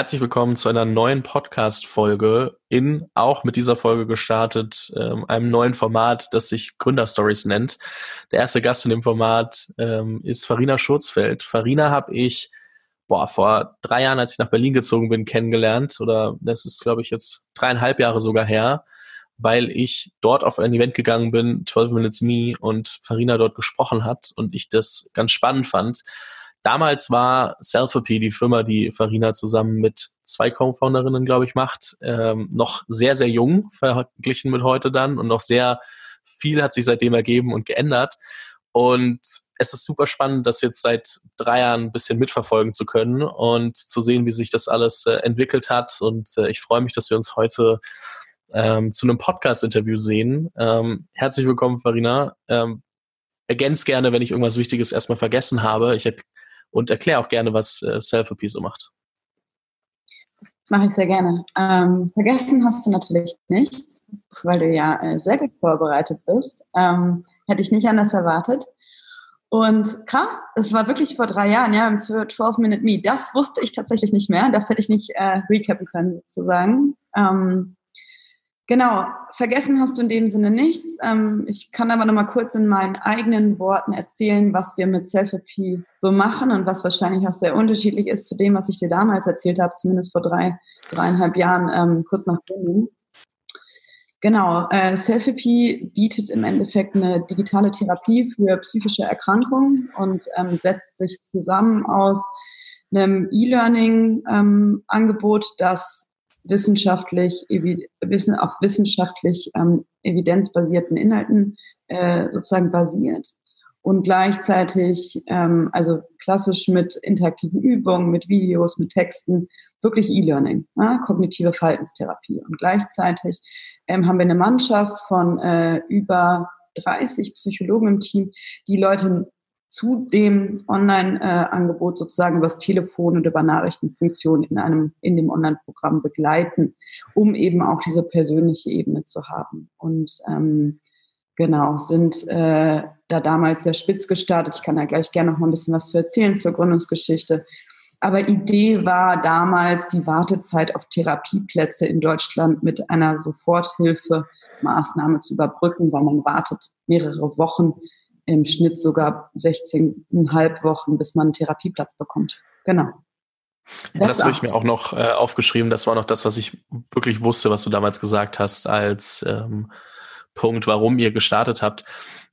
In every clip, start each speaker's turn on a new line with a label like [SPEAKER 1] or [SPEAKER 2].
[SPEAKER 1] Herzlich willkommen zu einer neuen Podcast-Folge in, auch mit dieser Folge gestartet, ähm, einem neuen Format, das sich Gründerstories nennt. Der erste Gast in dem Format ähm, ist Farina Schurzfeld. Farina habe ich boah, vor drei Jahren, als ich nach Berlin gezogen bin, kennengelernt. Oder das ist, glaube ich, jetzt dreieinhalb Jahre sogar her, weil ich dort auf ein Event gegangen bin, 12 Minutes Me, und Farina dort gesprochen hat und ich das ganz spannend fand Damals war Selfie, die Firma, die Farina zusammen mit zwei Co-Founderinnen, glaube ich, macht, ähm, noch sehr, sehr jung verglichen mit heute dann und noch sehr viel hat sich seitdem ergeben und geändert. Und es ist super spannend, das jetzt seit drei Jahren ein bisschen mitverfolgen zu können und zu sehen, wie sich das alles äh, entwickelt hat. Und äh, ich freue mich, dass wir uns heute ähm, zu einem Podcast-Interview sehen. Ähm, herzlich willkommen, Farina. Ähm, ergänz gerne, wenn ich irgendwas Wichtiges erstmal vergessen habe. Ich und erklär auch gerne, was äh, Self-Appeal so macht.
[SPEAKER 2] Das mache ich sehr gerne. Ähm, vergessen hast du natürlich nichts, weil du ja äh, sehr gut vorbereitet bist. Ähm, hätte ich nicht anders erwartet. Und krass, es war wirklich vor drei Jahren, ja, im 12 Minute Me. Das wusste ich tatsächlich nicht mehr. Das hätte ich nicht äh, recappen können, sozusagen. Ähm, Genau, vergessen hast du in dem Sinne nichts. Ähm, ich kann aber noch mal kurz in meinen eigenen Worten erzählen, was wir mit Self-P so machen und was wahrscheinlich auch sehr unterschiedlich ist zu dem, was ich dir damals erzählt habe, zumindest vor drei, dreieinhalb Jahren, ähm, kurz nach Berlin. Genau, äh, Selfie bietet im Endeffekt eine digitale Therapie für psychische Erkrankungen und ähm, setzt sich zusammen aus einem E-Learning-Angebot, ähm, das wissenschaftlich, auf wissenschaftlich ähm, evidenzbasierten Inhalten äh, sozusagen basiert und gleichzeitig, ähm, also klassisch mit interaktiven Übungen, mit Videos, mit Texten, wirklich E-Learning, ja, kognitive Verhaltenstherapie. Und gleichzeitig ähm, haben wir eine Mannschaft von äh, über 30 Psychologen im Team, die Leute zu dem Online-Angebot sozusagen übers Telefon und über Nachrichtenfunktionen in einem, in dem Online-Programm begleiten, um eben auch diese persönliche Ebene zu haben. Und ähm, genau, sind äh, da damals sehr spitz gestartet. Ich kann da gleich gerne noch mal ein bisschen was zu erzählen zur Gründungsgeschichte. Aber Idee war damals die Wartezeit auf Therapieplätze in Deutschland mit einer Soforthilfemaßnahme zu überbrücken, weil man wartet mehrere Wochen im Schnitt sogar 16,5 Wochen, bis man einen Therapieplatz bekommt. Genau.
[SPEAKER 1] Ja, das habe ich mir auch noch äh, aufgeschrieben. Das war noch das, was ich wirklich wusste, was du damals gesagt hast, als ähm, Punkt, warum ihr gestartet habt.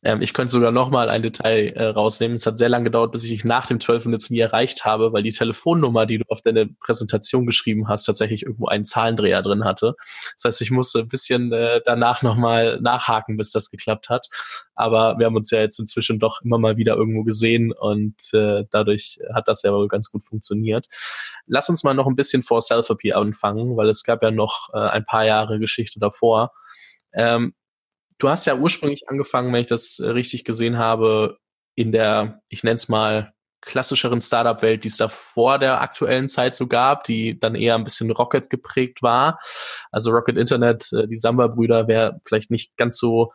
[SPEAKER 1] Ähm, ich könnte sogar noch mal ein Detail äh, rausnehmen. Es hat sehr lange gedauert, bis ich nach dem 12 Minutes Me erreicht habe, weil die Telefonnummer, die du auf deine Präsentation geschrieben hast, tatsächlich irgendwo einen Zahlendreher drin hatte. Das heißt, ich musste ein bisschen äh, danach noch mal nachhaken, bis das geklappt hat. Aber wir haben uns ja jetzt inzwischen doch immer mal wieder irgendwo gesehen und äh, dadurch hat das ja wohl ganz gut funktioniert. Lass uns mal noch ein bisschen vor Self-Appeal anfangen, weil es gab ja noch äh, ein paar Jahre Geschichte davor. Ähm, Du hast ja ursprünglich angefangen, wenn ich das äh, richtig gesehen habe, in der, ich nenne es mal, klassischeren Startup-Welt, die es da vor der aktuellen Zeit so gab, die dann eher ein bisschen Rocket geprägt war. Also Rocket Internet, äh, die Samba-Brüder, wer vielleicht nicht ganz so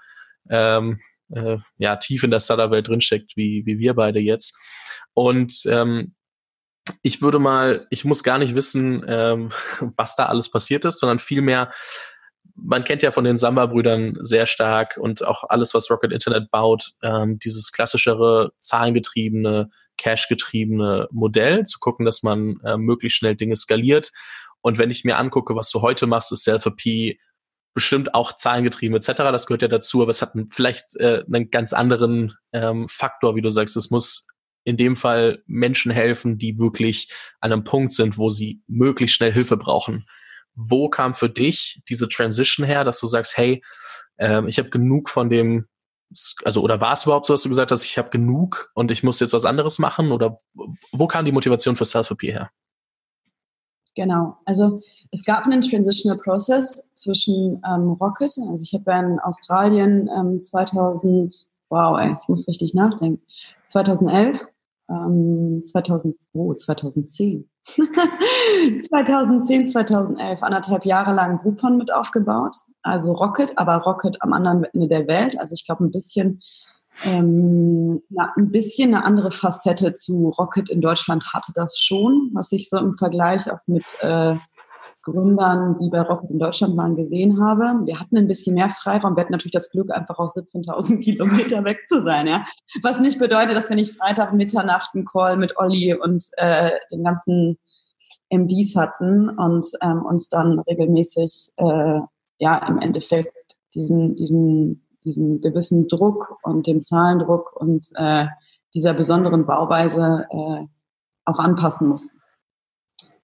[SPEAKER 1] ähm, äh, ja, tief in der Startup-Welt drinsteckt, wie, wie wir beide jetzt. Und ähm, ich würde mal, ich muss gar nicht wissen, ähm, was da alles passiert ist, sondern vielmehr, man kennt ja von den Samba-Brüdern sehr stark und auch alles, was Rocket Internet baut, ähm, dieses klassischere, zahlengetriebene, cash-getriebene Modell, zu gucken, dass man äh, möglichst schnell Dinge skaliert. Und wenn ich mir angucke, was du heute machst, ist Self-P bestimmt auch zahlengetrieben etc. Das gehört ja dazu, aber es hat vielleicht äh, einen ganz anderen ähm, Faktor, wie du sagst. Es muss in dem Fall Menschen helfen, die wirklich an einem Punkt sind, wo sie möglichst schnell Hilfe brauchen wo kam für dich diese Transition her, dass du sagst, hey, ähm, ich habe genug von dem, also oder war es überhaupt so, dass du gesagt hast, ich habe genug und ich muss jetzt was anderes machen? Oder wo kam die Motivation für Self-Appeal her?
[SPEAKER 2] Genau, also es gab einen Transitional Process zwischen ähm, Rocket, also ich habe in Australien ähm, 2000, wow, ey, ich muss richtig nachdenken, 2011 ähm, 2000, oh, 2010. 2010, 2011, anderthalb Jahre lang Groupon mit aufgebaut. Also Rocket, aber Rocket am anderen Ende der Welt. Also ich glaube ein bisschen Ähm, na, ein bisschen eine andere Facette zu Rocket in Deutschland hatte das schon, was ich so im Vergleich auch mit äh, Gründern, die bei Rocket in Deutschland waren, gesehen habe. Wir hatten ein bisschen mehr Freiraum. Wir hatten natürlich das Glück, einfach auf 17.000 Kilometer weg zu sein. Ja? Was nicht bedeutet, dass wir nicht Freitag Mitternacht einen Call mit Olli und äh, den ganzen MDs hatten und ähm, uns dann regelmäßig äh, ja im Endeffekt diesen, diesen, diesen gewissen Druck und dem Zahlendruck und äh, dieser besonderen Bauweise äh, auch anpassen mussten.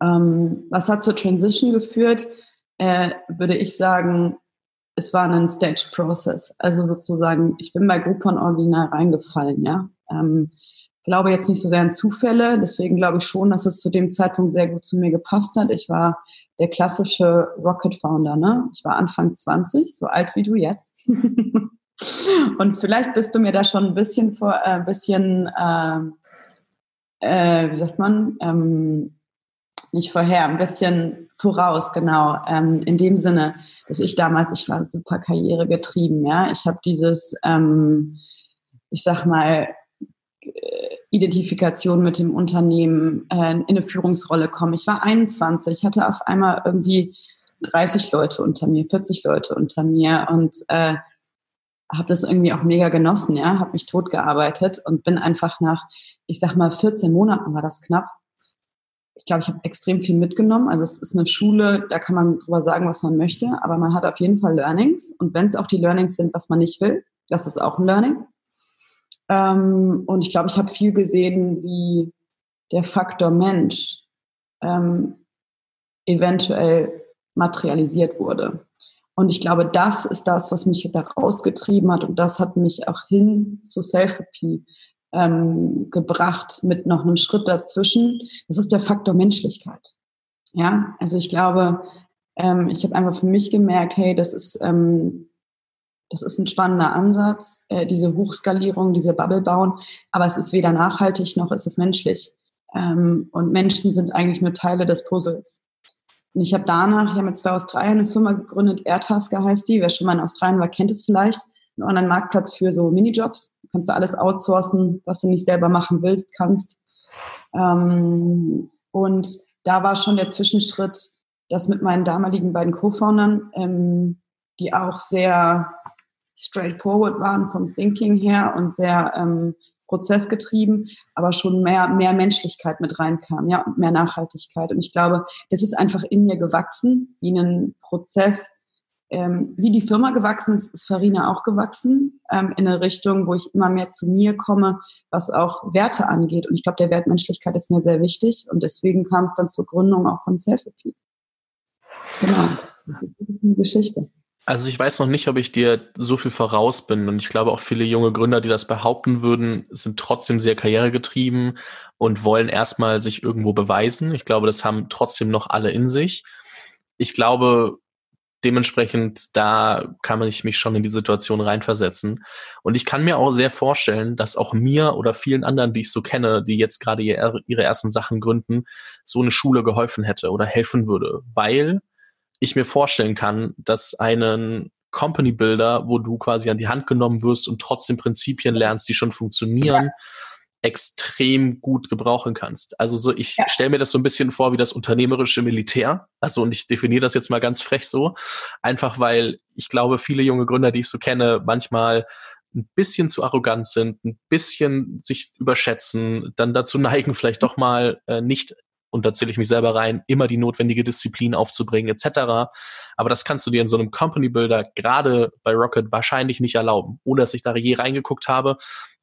[SPEAKER 2] Ähm, was hat zur Transition geführt? Äh, würde ich sagen, es war ein Stage Process. Also sozusagen, ich bin bei Groupon original reingefallen, ja. Ähm, glaube jetzt nicht so sehr an Zufälle, deswegen glaube ich schon, dass es zu dem Zeitpunkt sehr gut zu mir gepasst hat. Ich war der klassische Rocket Founder, ne? Ich war Anfang 20, so alt wie du jetzt. Und vielleicht bist du mir da schon ein bisschen vor, äh, bisschen, äh, äh, wie sagt man, ähm, nicht vorher, ein bisschen voraus, genau. Ähm, in dem Sinne, dass ich damals, ich war super karrieregetrieben, ja. Ich habe dieses, ähm, ich sag mal, äh, Identifikation mit dem Unternehmen äh, in eine Führungsrolle kommen. Ich war 21, hatte auf einmal irgendwie 30 Leute unter mir, 40 Leute unter mir und äh, habe das irgendwie auch mega genossen, ja, habe mich totgearbeitet und bin einfach nach, ich sag mal, 14 Monaten war das knapp, ich glaube, ich habe extrem viel mitgenommen. Also es ist eine Schule, da kann man drüber sagen, was man möchte, aber man hat auf jeden Fall Learnings. Und wenn es auch die Learnings sind, was man nicht will, das ist auch ein Learning. Ähm, und ich glaube, ich habe viel gesehen, wie der Faktor Mensch ähm, eventuell materialisiert wurde. Und ich glaube, das ist das, was mich da rausgetrieben hat und das hat mich auch hin zu Selfie ähm, gebracht mit noch einem Schritt dazwischen. Das ist der Faktor Menschlichkeit. Ja, also ich glaube, ähm, ich habe einfach für mich gemerkt, hey, das ist, ähm, das ist ein spannender Ansatz, äh, diese Hochskalierung, diese Bubble bauen, aber es ist weder nachhaltig noch ist es menschlich. Ähm, und Menschen sind eigentlich nur Teile des Puzzles. Und ich habe danach ja mit zwei Australien eine Firma gegründet, Airtasker heißt die. Wer schon mal in Australien war, kennt es vielleicht. Ein Online-Marktplatz für so Minijobs kannst du alles outsourcen, was du nicht selber machen willst, kannst. Ähm, und da war schon der Zwischenschritt, dass mit meinen damaligen beiden Co-Foundern, ähm, die auch sehr straightforward waren vom Thinking her und sehr ähm, prozessgetrieben, aber schon mehr, mehr Menschlichkeit mit reinkam, ja, und mehr Nachhaltigkeit. Und ich glaube, das ist einfach in mir gewachsen, wie ein Prozess, ähm, wie die Firma gewachsen ist, ist Farina auch gewachsen, ähm, in eine Richtung, wo ich immer mehr zu mir komme, was auch Werte angeht. Und ich glaube, der Wert Menschlichkeit ist mir sehr wichtig. Und deswegen kam es dann zur Gründung auch von Selfie. Genau. Das ist eine Geschichte.
[SPEAKER 1] Also ich weiß noch nicht, ob ich dir so viel voraus bin. Und ich glaube auch viele junge Gründer, die das behaupten würden, sind trotzdem sehr karrieregetrieben und wollen erstmal sich irgendwo beweisen. Ich glaube, das haben trotzdem noch alle in sich. Ich glaube, dementsprechend, da kann man mich schon in die Situation reinversetzen. Und ich kann mir auch sehr vorstellen, dass auch mir oder vielen anderen, die ich so kenne, die jetzt gerade ihre ersten Sachen gründen, so eine Schule geholfen hätte oder helfen würde, weil ich mir vorstellen kann, dass einen Company Builder, wo du quasi an die Hand genommen wirst und trotzdem Prinzipien lernst, die schon funktionieren, extrem gut gebrauchen kannst. Also so, ich ja. stelle mir das so ein bisschen vor wie das unternehmerische Militär. Also und ich definiere das jetzt mal ganz frech so, einfach weil ich glaube, viele junge Gründer, die ich so kenne, manchmal ein bisschen zu arrogant sind, ein bisschen sich überschätzen, dann dazu neigen, vielleicht doch mal äh, nicht und da zähle ich mich selber rein, immer die notwendige Disziplin aufzubringen, etc. Aber das kannst du dir in so einem Company Builder gerade bei Rocket wahrscheinlich nicht erlauben, ohne dass ich da je reingeguckt habe.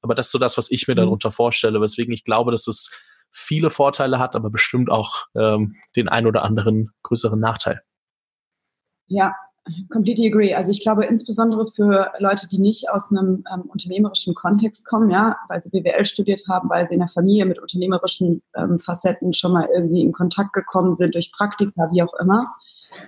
[SPEAKER 1] Aber das ist so das, was ich mir mhm. darunter vorstelle, weswegen ich glaube, dass es viele Vorteile hat, aber bestimmt auch ähm, den ein oder anderen größeren Nachteil.
[SPEAKER 2] Ja, completely agree. Also ich glaube insbesondere für Leute, die nicht aus einem ähm, unternehmerischen Kontext kommen, ja, weil sie BWL studiert haben, weil sie in der Familie mit unternehmerischen ähm, Facetten schon mal irgendwie in Kontakt gekommen sind durch Praktika, wie auch immer,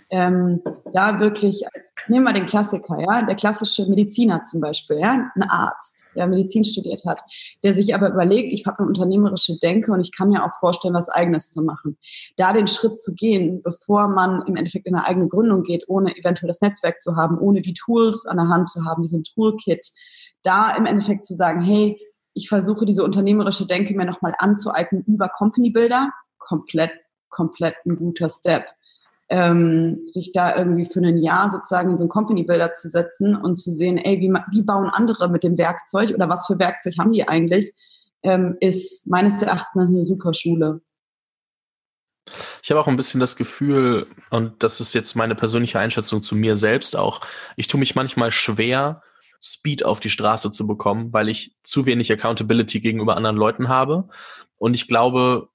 [SPEAKER 2] ähm, da wirklich, nehmen wir den Klassiker, ja, der klassische Mediziner zum Beispiel, ja, ein Arzt, der Medizin studiert hat, der sich aber überlegt, ich habe eine unternehmerische Denke und ich kann mir auch vorstellen, was Eigenes zu machen. Da den Schritt zu gehen, bevor man im Endeffekt in eine eigene Gründung geht, ohne eventuell das Netzwerk zu haben, ohne die Tools an der Hand zu haben, ein Toolkit, da im Endeffekt zu sagen, hey, ich versuche diese unternehmerische Denke mir nochmal anzueignen über Company Builder, komplett, komplett ein guter Step. Ähm, sich da irgendwie für ein Jahr sozusagen in so einen Company Builder zu setzen und zu sehen, ey, wie, wie bauen andere mit dem Werkzeug oder was für Werkzeug haben die eigentlich, ähm, ist meines Erachtens eine super Schule.
[SPEAKER 1] Ich habe auch ein bisschen das Gefühl, und das ist jetzt meine persönliche Einschätzung zu mir selbst auch, ich tue mich manchmal schwer, Speed auf die Straße zu bekommen, weil ich zu wenig Accountability gegenüber anderen Leuten habe. Und ich glaube,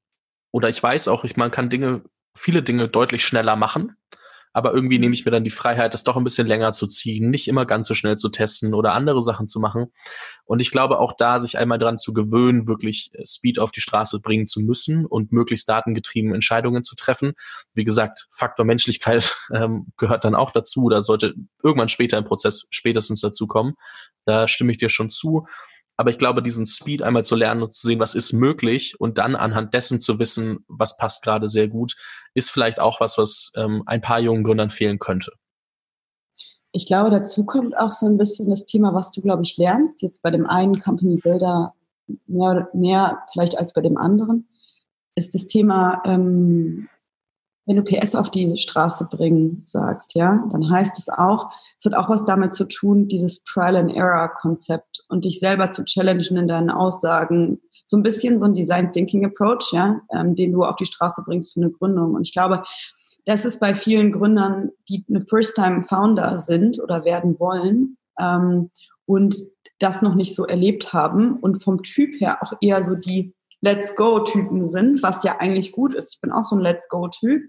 [SPEAKER 1] oder ich weiß auch, ich, man kann Dinge, viele Dinge deutlich schneller machen aber irgendwie nehme ich mir dann die Freiheit, das doch ein bisschen länger zu ziehen, nicht immer ganz so schnell zu testen oder andere Sachen zu machen. Und ich glaube auch da, sich einmal dran zu gewöhnen, wirklich äh, Speed auf die Straße bringen zu müssen und möglichst datengetrieben Entscheidungen zu treffen. Wie gesagt, Faktor Menschlichkeit ähm, gehört dann auch dazu oder sollte irgendwann später im Prozess spätestens dazu kommen. Da stimme ich dir schon zu. Aber ich glaube, diesen Speed einmal zu lernen und zu sehen, was ist möglich und dann anhand dessen zu wissen, was passt gerade sehr gut, ist vielleicht auch was, was ähm, ein paar jungen Gründern fehlen könnte.
[SPEAKER 2] Ich glaube, dazu kommt auch so ein bisschen das Thema, was du, glaube ich, lernst. Jetzt bei dem einen Company Builder mehr, mehr vielleicht als bei dem anderen, ist das Thema ähm, wenn du PS auf die Straße bringen sagst, ja, dann heißt es auch, es hat auch was damit zu tun, dieses Trial and Error Konzept und dich selber zu challengen in deinen Aussagen. So ein bisschen so ein Design Thinking Approach, ja, ähm, den du auf die Straße bringst für eine Gründung. Und ich glaube, das ist bei vielen Gründern, die eine First-Time-Founder sind oder werden wollen ähm, und das noch nicht so erlebt haben und vom Typ her auch eher so die Let's Go-Typen sind, was ja eigentlich gut ist. Ich bin auch so ein Let's Go-Typ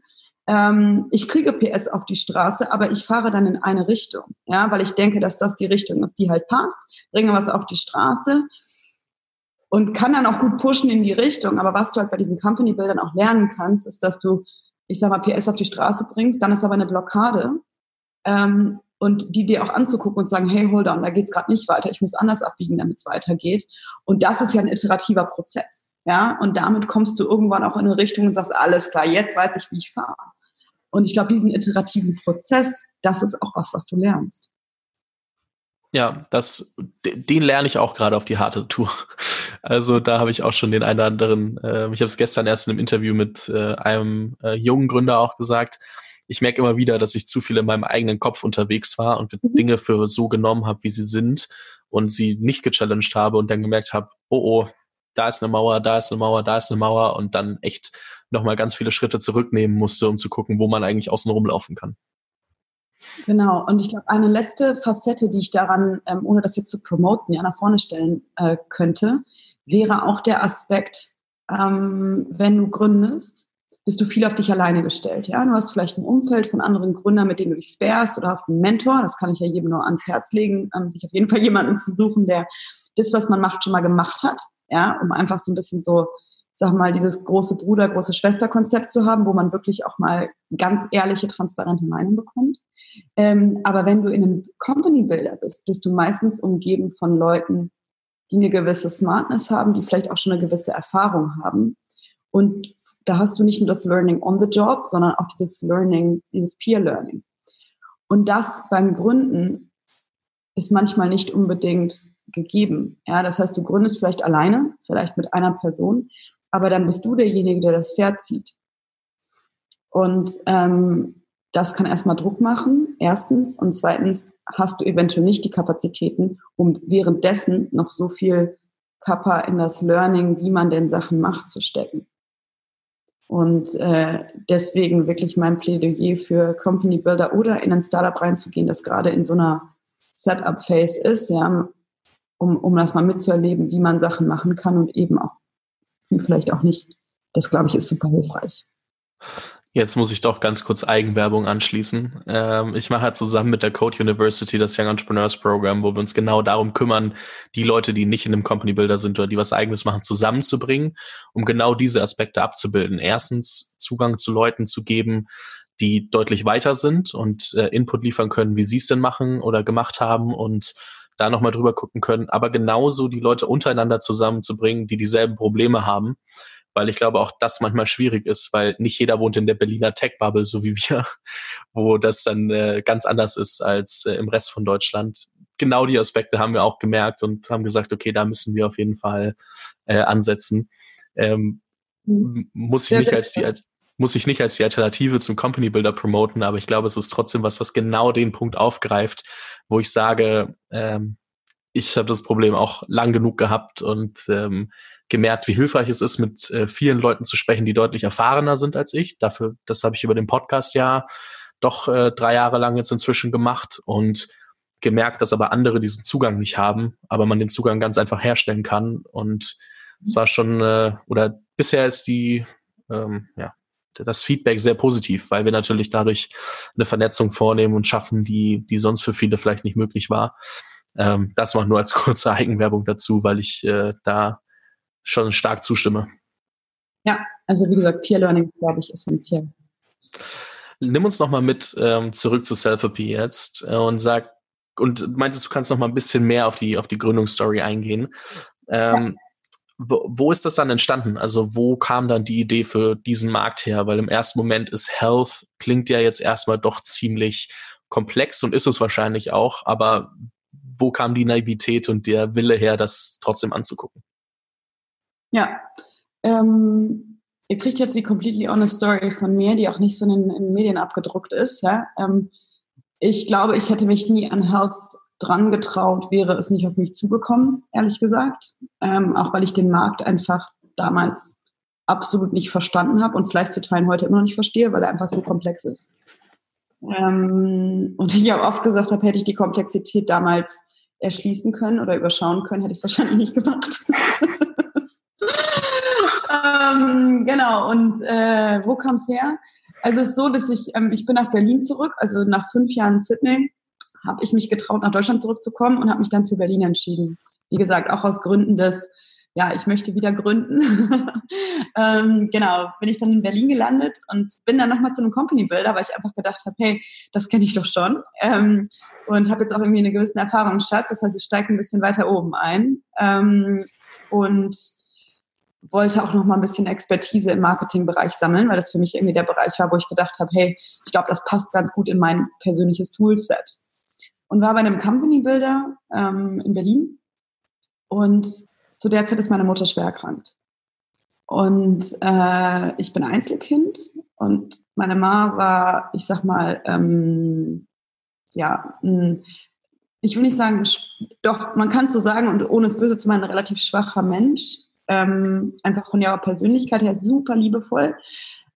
[SPEAKER 2] ähm, ich kriege PS auf die Straße, aber ich fahre dann in eine Richtung, ja, weil ich denke, dass das die Richtung ist, die halt passt, bringe was auf die Straße und kann dann auch gut pushen in die Richtung. Aber was du halt bei diesen Company-Bildern auch lernen kannst, ist, dass du, ich sag mal, PS auf die Straße bringst, dann ist aber eine Blockade. Ähm, und die dir auch anzugucken und sagen, hey, hold on, da geht's gerade nicht weiter, ich muss anders abbiegen, damit es weitergeht. Und das ist ja ein iterativer Prozess. Ja, und damit kommst du irgendwann auch in eine Richtung und sagst, alles klar, jetzt weiß ich, wie ich fahre. Und ich glaube, diesen iterativen Prozess, das ist auch was, was du lernst.
[SPEAKER 1] Ja, das, den lerne ich auch gerade auf die harte Tour. Also da habe ich auch schon den einen oder anderen, äh, ich habe es gestern erst in einem Interview mit äh, einem äh, jungen Gründer auch gesagt, ich merke immer wieder, dass ich zu viel in meinem eigenen Kopf unterwegs war und mhm. Dinge für so genommen habe, wie sie sind und sie nicht gechallenged habe und dann gemerkt habe, oh oh, da ist eine Mauer, da ist eine Mauer, da ist eine Mauer und dann echt nochmal ganz viele Schritte zurücknehmen musste, um zu gucken, wo man eigentlich außen rumlaufen kann.
[SPEAKER 2] Genau, und ich glaube, eine letzte Facette, die ich daran, ähm, ohne das jetzt zu promoten, ja nach vorne stellen äh, könnte, wäre auch der Aspekt, ähm, wenn du gründest, bist du viel auf dich alleine gestellt. Ja? Du hast vielleicht ein Umfeld von anderen Gründern, mit denen du dich sparest oder hast einen Mentor. Das kann ich ja jedem nur ans Herz legen, ähm, sich auf jeden Fall jemanden zu suchen, der das, was man macht, schon mal gemacht hat. Ja, um einfach so ein bisschen so, sag mal, dieses große Bruder, große Schwester-Konzept zu haben, wo man wirklich auch mal ganz ehrliche, transparente Meinung bekommt. Ähm, aber wenn du in einem Company-Builder bist, bist du meistens umgeben von Leuten, die eine gewisse Smartness haben, die vielleicht auch schon eine gewisse Erfahrung haben. Und da hast du nicht nur das Learning on the Job, sondern auch dieses Learning, dieses Peer Learning. Und das beim Gründen ist manchmal nicht unbedingt gegeben. Ja, das heißt, du gründest vielleicht alleine, vielleicht mit einer Person, aber dann bist du derjenige, der das Pferd zieht. Und ähm, das kann erstmal Druck machen, erstens. Und zweitens hast du eventuell nicht die Kapazitäten, um währenddessen noch so viel Kappa in das Learning, wie man denn Sachen macht, zu stecken. Und äh, deswegen wirklich mein Plädoyer für Company Builder oder in ein Startup reinzugehen, das gerade in so einer Setup-Phase ist, ja, um, um das mal mitzuerleben, wie man Sachen machen kann und eben auch vielleicht auch nicht. Das, glaube ich, ist super hilfreich.
[SPEAKER 1] Jetzt muss ich doch ganz kurz Eigenwerbung anschließen. Ähm, ich mache halt zusammen mit der Code University das Young Entrepreneurs Program, wo wir uns genau darum kümmern, die Leute, die nicht in einem Company Builder sind oder die was eigenes machen, zusammenzubringen, um genau diese Aspekte abzubilden. Erstens Zugang zu Leuten zu geben, die deutlich weiter sind und äh, Input liefern können, wie sie es denn machen oder gemacht haben und da nochmal drüber gucken können, aber genauso die Leute untereinander zusammenzubringen, die dieselben Probleme haben weil ich glaube auch das manchmal schwierig ist, weil nicht jeder wohnt in der Berliner Tech-Bubble, so wie wir, wo das dann äh, ganz anders ist als äh, im Rest von Deutschland. genau die Aspekte haben wir auch gemerkt und haben gesagt, okay, da müssen wir auf jeden Fall äh, ansetzen. Ähm, mhm. Muss ich nicht als die muss ich nicht als die Alternative zum Company Builder promoten, aber ich glaube, es ist trotzdem was, was genau den Punkt aufgreift, wo ich sage, ähm, ich habe das Problem auch lang genug gehabt und ähm, gemerkt, wie hilfreich es ist, mit äh, vielen Leuten zu sprechen, die deutlich erfahrener sind als ich. Dafür, das habe ich über den Podcast ja doch äh, drei Jahre lang jetzt inzwischen gemacht und gemerkt, dass aber andere diesen Zugang nicht haben, aber man den Zugang ganz einfach herstellen kann. Und es war schon, äh, oder bisher ist die, ähm, ja, das Feedback sehr positiv, weil wir natürlich dadurch eine Vernetzung vornehmen und schaffen, die, die sonst für viele vielleicht nicht möglich war. Ähm, das macht nur als kurze Eigenwerbung dazu, weil ich äh, da schon stark zustimme.
[SPEAKER 2] Ja, also wie gesagt, Peer Learning, glaube ich, essentiell.
[SPEAKER 1] Nimm uns nochmal mit ähm, zurück zu Selfie jetzt äh, und sag, und meintest, du kannst noch mal ein bisschen mehr auf die, auf die Gründungsstory eingehen. Ähm, wo, wo ist das dann entstanden? Also wo kam dann die Idee für diesen Markt her? Weil im ersten Moment ist Health, klingt ja jetzt erstmal doch ziemlich komplex und ist es wahrscheinlich auch, aber wo kam die Naivität und der Wille her, das trotzdem anzugucken?
[SPEAKER 2] Ja, ähm, ihr kriegt jetzt die completely honest Story von mir, die auch nicht so in, in Medien abgedruckt ist. Ja? Ähm, ich glaube, ich hätte mich nie an Health dran getraut, wäre es nicht auf mich zugekommen, ehrlich gesagt. Ähm, auch weil ich den Markt einfach damals absolut nicht verstanden habe und vielleicht zu Teilen heute immer noch nicht verstehe, weil er einfach so komplex ist. Ähm, und ich auch oft gesagt habe, hätte ich die Komplexität damals erschließen können oder überschauen können, hätte ich es wahrscheinlich nicht gemacht. ähm, genau, und äh, wo kam es her? Also es ist so, dass ich, ähm, ich bin nach Berlin zurück, also nach fünf Jahren Sydney habe ich mich getraut, nach Deutschland zurückzukommen und habe mich dann für Berlin entschieden. Wie gesagt, auch aus Gründen des, ja, ich möchte wieder gründen. ähm, genau, bin ich dann in Berlin gelandet und bin dann nochmal zu einem Company Builder, weil ich einfach gedacht habe, hey, das kenne ich doch schon. Ähm, und habe jetzt auch irgendwie einen gewissen Erfahrungsschatz. Das heißt, ich steige ein bisschen weiter oben ein. Ähm, und wollte auch noch mal ein bisschen Expertise im Marketingbereich sammeln, weil das für mich irgendwie der Bereich war, wo ich gedacht habe, hey, ich glaube, das passt ganz gut in mein persönliches Toolset. Und war bei einem Company Builder ähm, in Berlin und zu der Zeit ist meine Mutter schwer erkrankt. Und äh, ich bin Einzelkind und meine Ma war, ich sag mal, ähm, ja, ein, ich will nicht sagen, doch, man kann es so sagen und ohne es böse zu meinen, ein relativ schwacher Mensch ähm, einfach von ihrer Persönlichkeit her super liebevoll.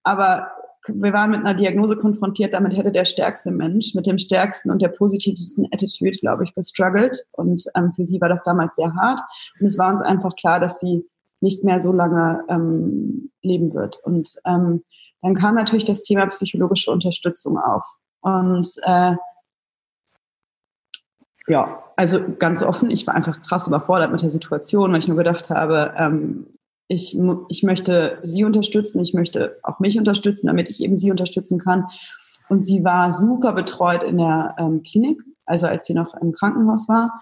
[SPEAKER 2] Aber wir waren mit einer Diagnose konfrontiert, damit hätte der stärkste Mensch mit dem stärksten und der positivsten Attitude, glaube ich, gestruggelt. Und ähm, für sie war das damals sehr hart. Und es war uns einfach klar, dass sie nicht mehr so lange ähm, leben wird. Und ähm, dann kam natürlich das Thema psychologische Unterstützung auf. Und äh, ja, also ganz offen, ich war einfach krass überfordert mit der Situation, weil ich nur gedacht habe, ähm, ich, ich möchte sie unterstützen, ich möchte auch mich unterstützen, damit ich eben sie unterstützen kann. Und sie war super betreut in der ähm, Klinik, also als sie noch im Krankenhaus war,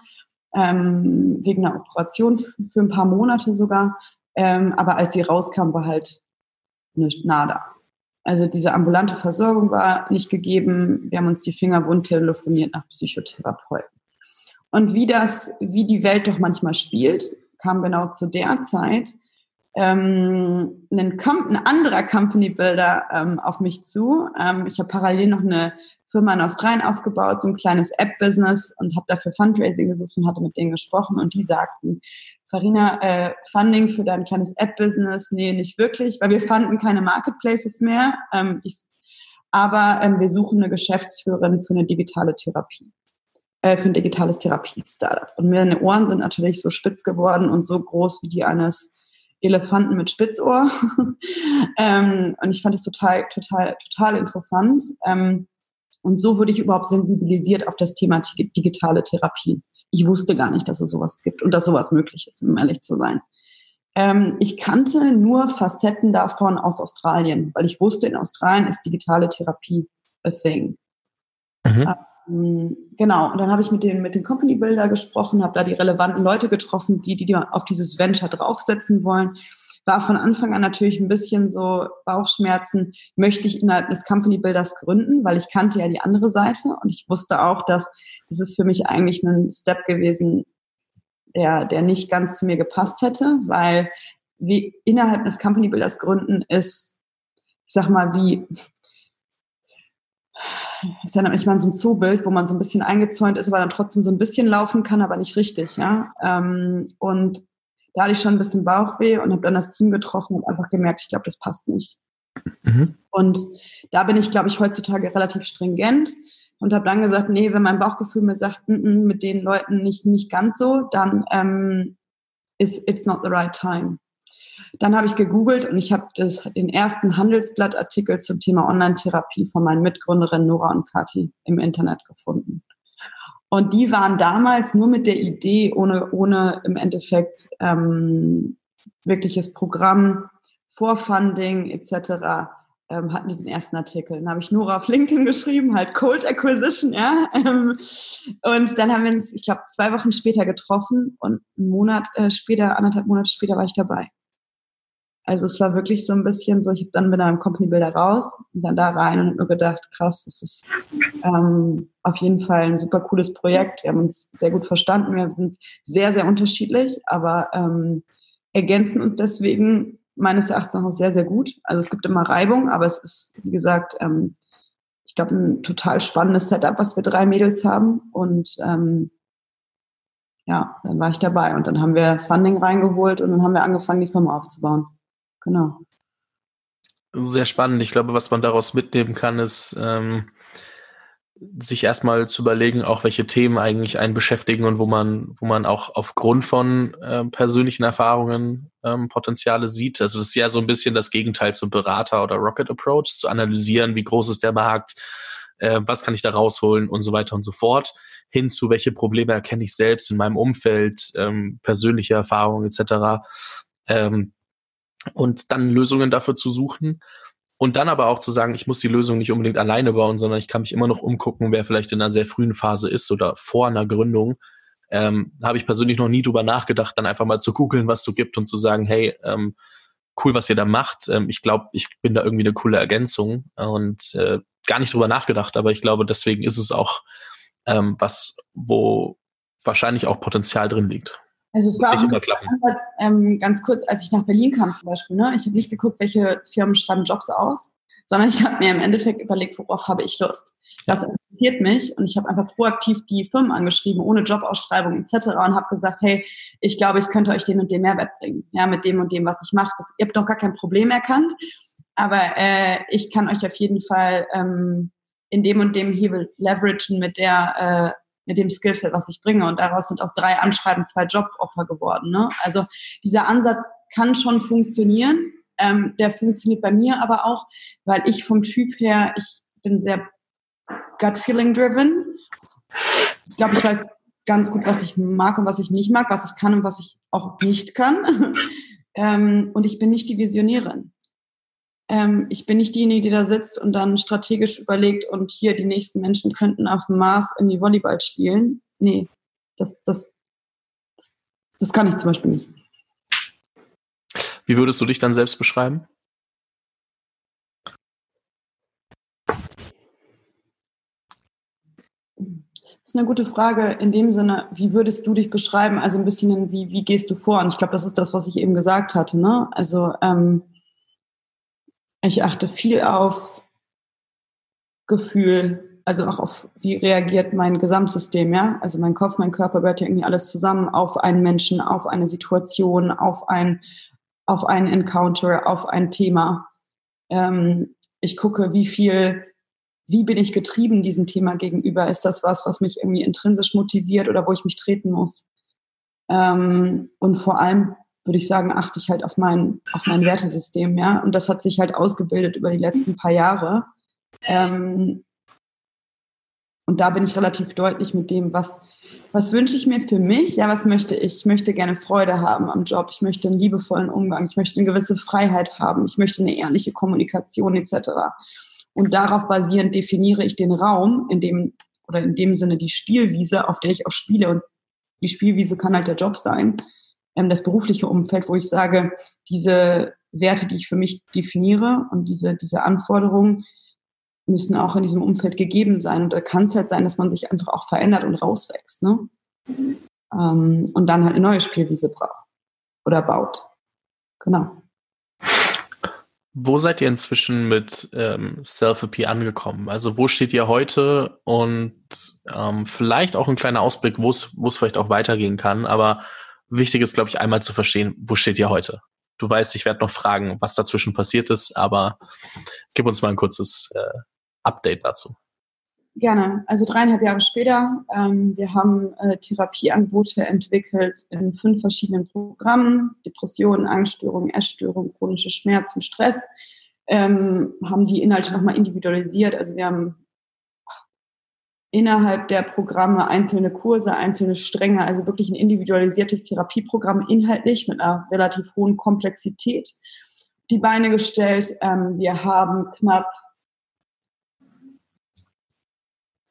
[SPEAKER 2] ähm, wegen einer Operation für ein paar Monate sogar. Ähm, aber als sie rauskam, war halt nicht nada. Also diese ambulante Versorgung war nicht gegeben. Wir haben uns die Finger wund telefoniert nach Psychotherapeuten. Und wie das, wie die Welt doch manchmal spielt, kam genau zu der Zeit ähm, ein, ein anderer Company Builder ähm, auf mich zu. Ähm, ich habe parallel noch eine Firma in Australien aufgebaut, so ein kleines App-Business und habe dafür Fundraising gesucht und hatte mit denen gesprochen und die sagten, Farina, äh, Funding für dein kleines App-Business, nee, nicht wirklich, weil wir fanden keine Marketplaces mehr. Ähm, ich, aber ähm, wir suchen eine Geschäftsführerin für eine digitale Therapie äh, für ein digitales Therapie-Startup. Und meine Ohren sind natürlich so spitz geworden und so groß wie die eines Elefanten mit Spitzohr. ähm, und ich fand es total, total, total interessant. Ähm, und so wurde ich überhaupt sensibilisiert auf das Thema digitale Therapie. Ich wusste gar nicht, dass es sowas gibt und dass sowas möglich ist, um ehrlich zu sein. Ähm, ich kannte nur Facetten davon aus Australien, weil ich wusste, in Australien ist digitale Therapie a thing. Mhm. Ähm, genau, und dann habe ich mit den, mit den Company Builder gesprochen, habe da die relevanten Leute getroffen, die, die auf dieses Venture draufsetzen wollen. war von Anfang an natürlich ein bisschen so Bauchschmerzen, möchte ich innerhalb des Company Builders gründen, weil ich kannte ja die andere Seite und ich wusste auch, dass das ist für mich eigentlich ein Step gewesen, der, der nicht ganz zu mir gepasst hätte, weil wie innerhalb des Company Builders gründen ist, ich sag mal, wie ist ja nämlich mal so ein Zoobild, wo man so ein bisschen eingezäunt ist, aber dann trotzdem so ein bisschen laufen kann, aber nicht richtig, ja. Ähm, und da hatte ich schon ein bisschen Bauchweh und habe dann das Team getroffen und einfach gemerkt, ich glaube, das passt nicht. Mhm. Und da bin ich, glaube ich, heutzutage relativ stringent und habe dann gesagt, nee, wenn mein Bauchgefühl mir sagt, n mm, -n, mm, mit den Leuten nicht, nicht ganz so, dann ähm, ist it's not the right time. Dann habe ich gegoogelt und ich habe den ersten Handelsblattartikel zum Thema Online-Therapie von meinen Mitgründerinnen Nora und Kati im Internet gefunden. Und die waren damals nur mit der Idee, ohne, ohne im Endeffekt ähm, wirkliches Programm, Vorfunding etc., ähm, hatten die den ersten Artikel. Dann habe ich Nora auf LinkedIn geschrieben, halt Cold Acquisition, ja. Ähm, und dann haben wir uns, ich glaube, zwei Wochen später getroffen und einen Monat äh, später, anderthalb Monate später war ich dabei. Also es war wirklich so ein bisschen so, ich habe dann dann im Company Builder raus und dann da rein und habe nur gedacht, krass, das ist ähm, auf jeden Fall ein super cooles Projekt. Wir haben uns sehr gut verstanden, wir sind sehr, sehr unterschiedlich, aber ähm, ergänzen uns deswegen meines Erachtens auch sehr, sehr gut. Also es gibt immer Reibung, aber es ist, wie gesagt, ähm, ich glaube, ein total spannendes Setup, was wir drei Mädels haben. Und ähm, ja, dann war ich dabei und dann haben wir Funding reingeholt und dann haben wir angefangen, die Firma aufzubauen. Genau.
[SPEAKER 1] Sehr spannend. Ich glaube, was man daraus mitnehmen kann, ist, ähm, sich erstmal zu überlegen, auch welche Themen eigentlich einen beschäftigen und wo man, wo man auch aufgrund von äh, persönlichen Erfahrungen ähm, Potenziale sieht. Also das ist ja so ein bisschen das Gegenteil zum Berater oder Rocket Approach, zu analysieren, wie groß ist der Markt, äh, was kann ich da rausholen und so weiter und so fort, hin zu welche Probleme erkenne ich selbst in meinem Umfeld, ähm, persönliche Erfahrungen etc. Ähm, und dann Lösungen dafür zu suchen. Und dann aber auch zu sagen, ich muss die Lösung nicht unbedingt alleine bauen, sondern ich kann mich immer noch umgucken, wer vielleicht in einer sehr frühen Phase ist oder vor einer Gründung. Ähm, habe ich persönlich noch nie drüber nachgedacht, dann einfach mal zu googeln, was so gibt und zu sagen, hey, ähm, cool, was ihr da macht. Ähm, ich glaube, ich bin da irgendwie eine coole Ergänzung und äh, gar nicht drüber nachgedacht, aber ich glaube, deswegen ist es auch ähm, was, wo wahrscheinlich auch Potenzial drin liegt.
[SPEAKER 2] Also es war auch Ansatz, ähm, ganz kurz, als ich nach Berlin kam zum Beispiel. Ne? Ich habe nicht geguckt, welche Firmen schreiben Jobs aus, sondern ich habe mir im Endeffekt überlegt, worauf habe ich Lust. Das interessiert mich und ich habe einfach proaktiv die Firmen angeschrieben, ohne Jobausschreibung etc. und habe gesagt, hey, ich glaube, ich könnte euch den und den Mehrwert bringen, ja, mit dem und dem, was ich mache. Ihr habt noch gar kein Problem erkannt, aber äh, ich kann euch auf jeden Fall ähm, in dem und dem Hebel leveragen mit der äh, mit dem Skillset, was ich bringe. Und daraus sind aus drei Anschreiben zwei Joboffer geworden. Ne? Also dieser Ansatz kann schon funktionieren. Ähm, der funktioniert bei mir aber auch, weil ich vom Typ her, ich bin sehr gut-feeling-driven. Ich glaube, ich weiß ganz gut, was ich mag und was ich nicht mag, was ich kann und was ich auch nicht kann. ähm, und ich bin nicht die Visionärin. Ähm, ich bin nicht diejenige, die da sitzt und dann strategisch überlegt und hier die nächsten Menschen könnten auf dem Mars in die Volleyball spielen. Nee, das, das, das, das kann ich zum Beispiel nicht.
[SPEAKER 1] Wie würdest du dich dann selbst beschreiben?
[SPEAKER 2] Das ist eine gute Frage in dem Sinne, wie würdest du dich beschreiben? Also ein bisschen, wie, wie gehst du vor? Und ich glaube, das ist das, was ich eben gesagt hatte. Ne? Also ähm, ich achte viel auf Gefühl, also auch auf, wie reagiert mein Gesamtsystem, ja? Also mein Kopf, mein Körper gehört ja irgendwie alles zusammen auf einen Menschen, auf eine Situation, auf ein, auf ein Encounter, auf ein Thema. Ähm, ich gucke, wie viel, wie bin ich getrieben diesem Thema gegenüber? Ist das was, was mich irgendwie intrinsisch motiviert oder wo ich mich treten muss? Ähm, und vor allem würde ich sagen, achte ich halt auf mein, auf mein Wertesystem, ja. Und das hat sich halt ausgebildet über die letzten paar Jahre. Ähm, und da bin ich relativ deutlich mit dem, was, was wünsche ich mir für mich? Ja, was möchte ich? Ich möchte gerne Freude haben am Job. Ich möchte einen liebevollen Umgang. Ich möchte eine gewisse Freiheit haben. Ich möchte eine ehrliche Kommunikation etc. Und darauf basierend definiere ich den Raum, in dem oder in dem Sinne die Spielwiese, auf der ich auch spiele. Und die Spielwiese kann halt der Job sein das berufliche Umfeld, wo ich sage, diese Werte, die ich für mich definiere und diese, diese Anforderungen müssen auch in diesem Umfeld gegeben sein. Und da kann es halt sein, dass man sich einfach auch verändert und rauswächst. Ne? Ähm, und dann halt eine neue Spielwiese braucht oder baut. Genau.
[SPEAKER 1] Wo seid ihr inzwischen mit ähm, Self-AP angekommen? Also wo steht ihr heute und ähm, vielleicht auch ein kleiner Ausblick, wo es vielleicht auch weitergehen kann. Aber wichtig ist, glaube ich, einmal zu verstehen, wo steht ihr heute? Du weißt, ich werde noch fragen, was dazwischen passiert ist, aber gib uns mal ein kurzes äh, Update dazu.
[SPEAKER 2] Gerne. Also dreieinhalb Jahre später, ähm, wir haben äh, Therapieangebote entwickelt in fünf verschiedenen Programmen. Depressionen, Angststörungen, Essstörungen, chronische Schmerzen, Stress. Ähm, haben die Inhalte nochmal individualisiert. Also wir haben innerhalb der Programme einzelne Kurse, einzelne Stränge, also wirklich ein individualisiertes Therapieprogramm inhaltlich mit einer relativ hohen Komplexität die Beine gestellt. Ähm, wir haben knapp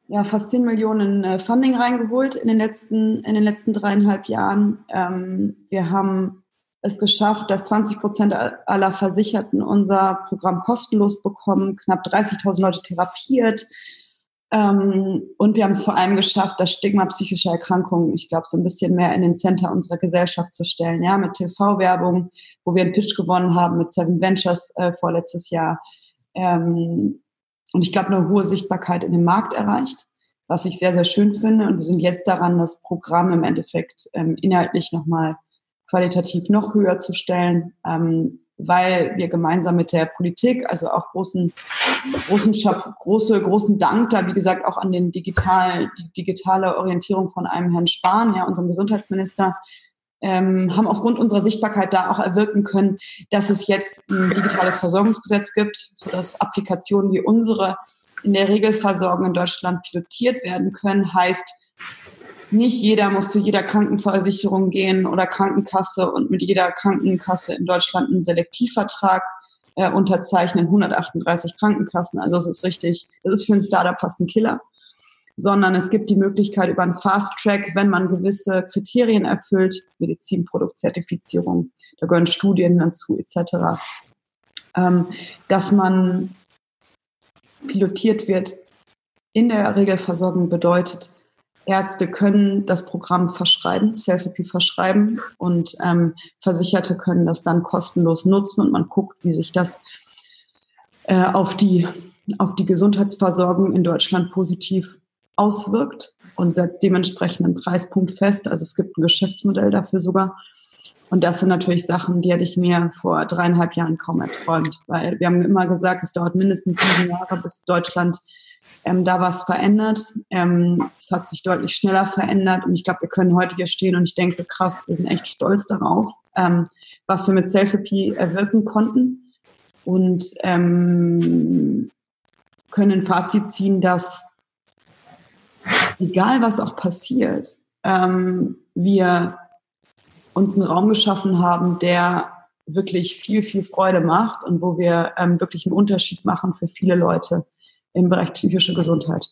[SPEAKER 2] ja, fast 10 Millionen äh, Funding reingeholt in den letzten, in den letzten dreieinhalb Jahren. Ähm, wir haben es geschafft, dass 20 Prozent aller Versicherten unser Programm kostenlos bekommen, knapp 30.000 Leute therapiert. Ähm, und wir haben es vor allem geschafft, das Stigma psychischer Erkrankungen, ich glaube, so ein bisschen mehr in den Center unserer Gesellschaft zu stellen. Ja, mit TV-Werbung, wo wir einen Pitch gewonnen haben mit Seven Ventures äh, vorletztes Jahr. Ähm, und ich glaube, eine hohe Sichtbarkeit in dem Markt erreicht, was ich sehr, sehr schön finde. Und wir sind jetzt daran, das Programm im Endeffekt ähm, inhaltlich nochmal qualitativ noch höher zu stellen, ähm, weil wir gemeinsam mit der Politik, also auch großen, großen, große, großen Dank da, wie gesagt, auch an den digital, die digitale Orientierung von einem Herrn Spahn, ja, unserem Gesundheitsminister, ähm, haben aufgrund unserer Sichtbarkeit da auch erwirken können, dass es jetzt ein digitales Versorgungsgesetz gibt, sodass Applikationen wie unsere in der Regelversorgung in Deutschland pilotiert werden können. Heißt, nicht jeder muss zu jeder Krankenversicherung gehen oder Krankenkasse und mit jeder Krankenkasse in Deutschland einen Selektivvertrag äh, unterzeichnen, 138 Krankenkassen. Also das ist richtig, das ist für ein Startup fast ein Killer sondern es gibt die Möglichkeit über einen Fast Track, wenn man gewisse Kriterien erfüllt, Medizinproduktzertifizierung, da gehören Studien dazu etc., ähm, dass man pilotiert wird in der Regelversorgung bedeutet, Ärzte können das Programm verschreiben, Selfie verschreiben und ähm, Versicherte können das dann kostenlos nutzen und man guckt, wie sich das äh, auf, die, auf die Gesundheitsversorgung in Deutschland positiv auswirkt und setzt dementsprechend einen Preispunkt fest. Also es gibt ein Geschäftsmodell dafür sogar. Und das sind natürlich Sachen, die hätte ich mir vor dreieinhalb Jahren kaum erträumt, weil wir haben immer gesagt, es dauert mindestens sieben Jahre, bis Deutschland ähm, da was verändert. Ähm, es hat sich deutlich schneller verändert und ich glaube, wir können heute hier stehen und ich denke, krass, wir sind echt stolz darauf, ähm, was wir mit Selfie erwirken konnten und ähm, können ein Fazit ziehen, dass egal was auch passiert, ähm, wir uns einen Raum geschaffen haben, der wirklich viel, viel Freude macht und wo wir ähm, wirklich einen Unterschied machen für viele Leute im Bereich psychische Gesundheit.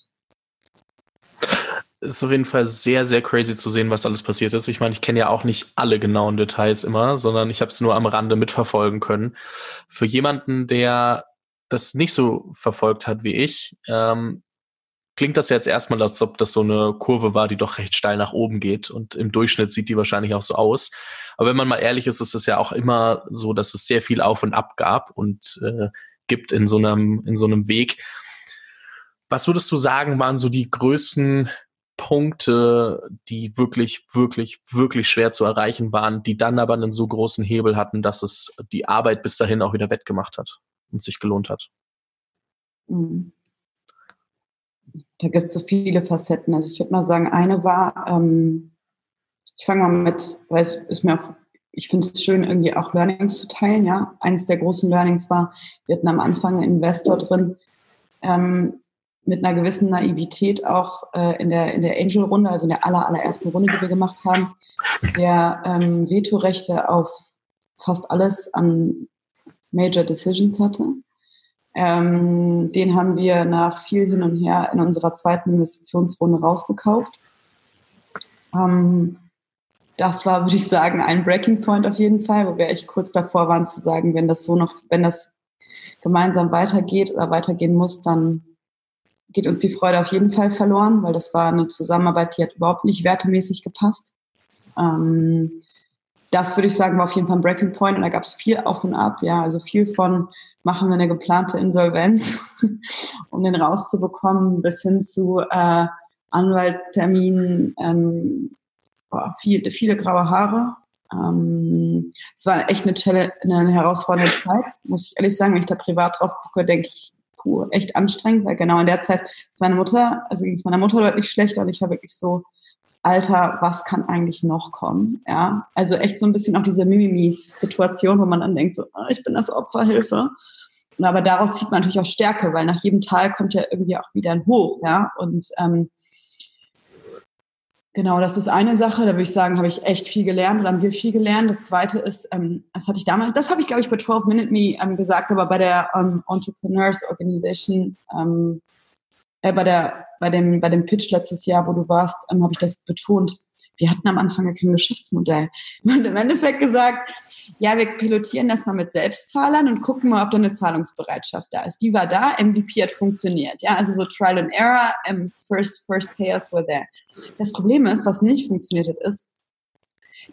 [SPEAKER 1] Es ist auf jeden Fall sehr, sehr crazy zu sehen, was alles passiert ist. Ich meine, ich kenne ja auch nicht alle genauen Details immer, sondern ich habe es nur am Rande mitverfolgen können. Für jemanden, der das nicht so verfolgt hat wie ich, ähm, klingt das jetzt erstmal, als ob das so eine Kurve war, die doch recht steil nach oben geht. Und im Durchschnitt sieht die wahrscheinlich auch so aus. Aber wenn man mal ehrlich ist, ist es ja auch immer so, dass es sehr viel auf und ab gab und äh, gibt in so einem, in so einem Weg. Was würdest du sagen, waren so die größten Punkte, die wirklich, wirklich, wirklich schwer zu erreichen waren, die dann aber einen so großen Hebel hatten, dass es die Arbeit bis dahin auch wieder wettgemacht hat und sich gelohnt hat?
[SPEAKER 2] Mhm da gibt es so viele Facetten. Also ich würde mal sagen, eine war, ähm, ich fange mal mit, weil es ist mir auch, ich finde es schön, irgendwie auch Learnings zu teilen. Ja, eines der großen Learnings war, wir hatten am Anfang einen Investor drin, ähm, mit einer gewissen Naivität auch äh, in der, in der Angel-Runde, also in der aller, allerersten Runde, die wir gemacht haben, der ähm, Vetorechte auf fast alles an Major Decisions hatte. Ähm, den haben wir nach viel hin und her in unserer zweiten Investitionsrunde rausgekauft. Ähm, das war, würde ich sagen, ein Breaking Point auf jeden Fall, wo wir echt kurz davor waren zu sagen, wenn das so noch, wenn das gemeinsam weitergeht oder weitergehen muss, dann geht uns die Freude auf jeden Fall verloren, weil das war eine Zusammenarbeit, die hat überhaupt nicht wertemäßig gepasst. Ähm, das würde ich sagen, war auf jeden Fall ein Breaking Point und da gab es viel auf und ab, ja, also viel von machen wir eine geplante Insolvenz, um den rauszubekommen, bis hin zu äh, Anwaltsterminen, ähm, boah, viel, viele graue Haare. Ähm, es war echt eine, eine herausfordernde Zeit, muss ich ehrlich sagen. Wenn ich da privat drauf gucke, denke ich, puh, echt anstrengend, weil genau in der Zeit ist meine Mutter, also ging es meiner Mutter deutlich schlechter und ich war wirklich so, Alter, was kann eigentlich noch kommen? Ja, also echt so ein bisschen auch diese Mimimi-Situation, wo man dann denkt so, oh, ich bin das Opfer, Hilfe. Und aber daraus zieht man natürlich auch Stärke, weil nach jedem Tal kommt ja irgendwie auch wieder ein Hoch, ja. Und ähm, genau, das ist eine Sache. Da würde ich sagen, habe ich echt viel gelernt oder haben wir viel gelernt. Das zweite ist, ähm, das hatte ich damals, das habe ich glaube ich bei 12 Minute Me ähm, gesagt, aber bei der ähm, Entrepreneurs Organization ähm, äh, bei, der, bei, dem, bei dem Pitch letztes Jahr, wo du warst, ähm, habe ich das betont. Wir hatten am Anfang ja kein Geschäftsmodell. Und im Endeffekt gesagt, ja, wir pilotieren das mal mit Selbstzahlern und gucken mal, ob da eine Zahlungsbereitschaft da ist. Die war da, MVP hat funktioniert. Ja, also so Trial and Error, um, first, first Payers were there. Das Problem ist, was nicht funktioniert hat, ist,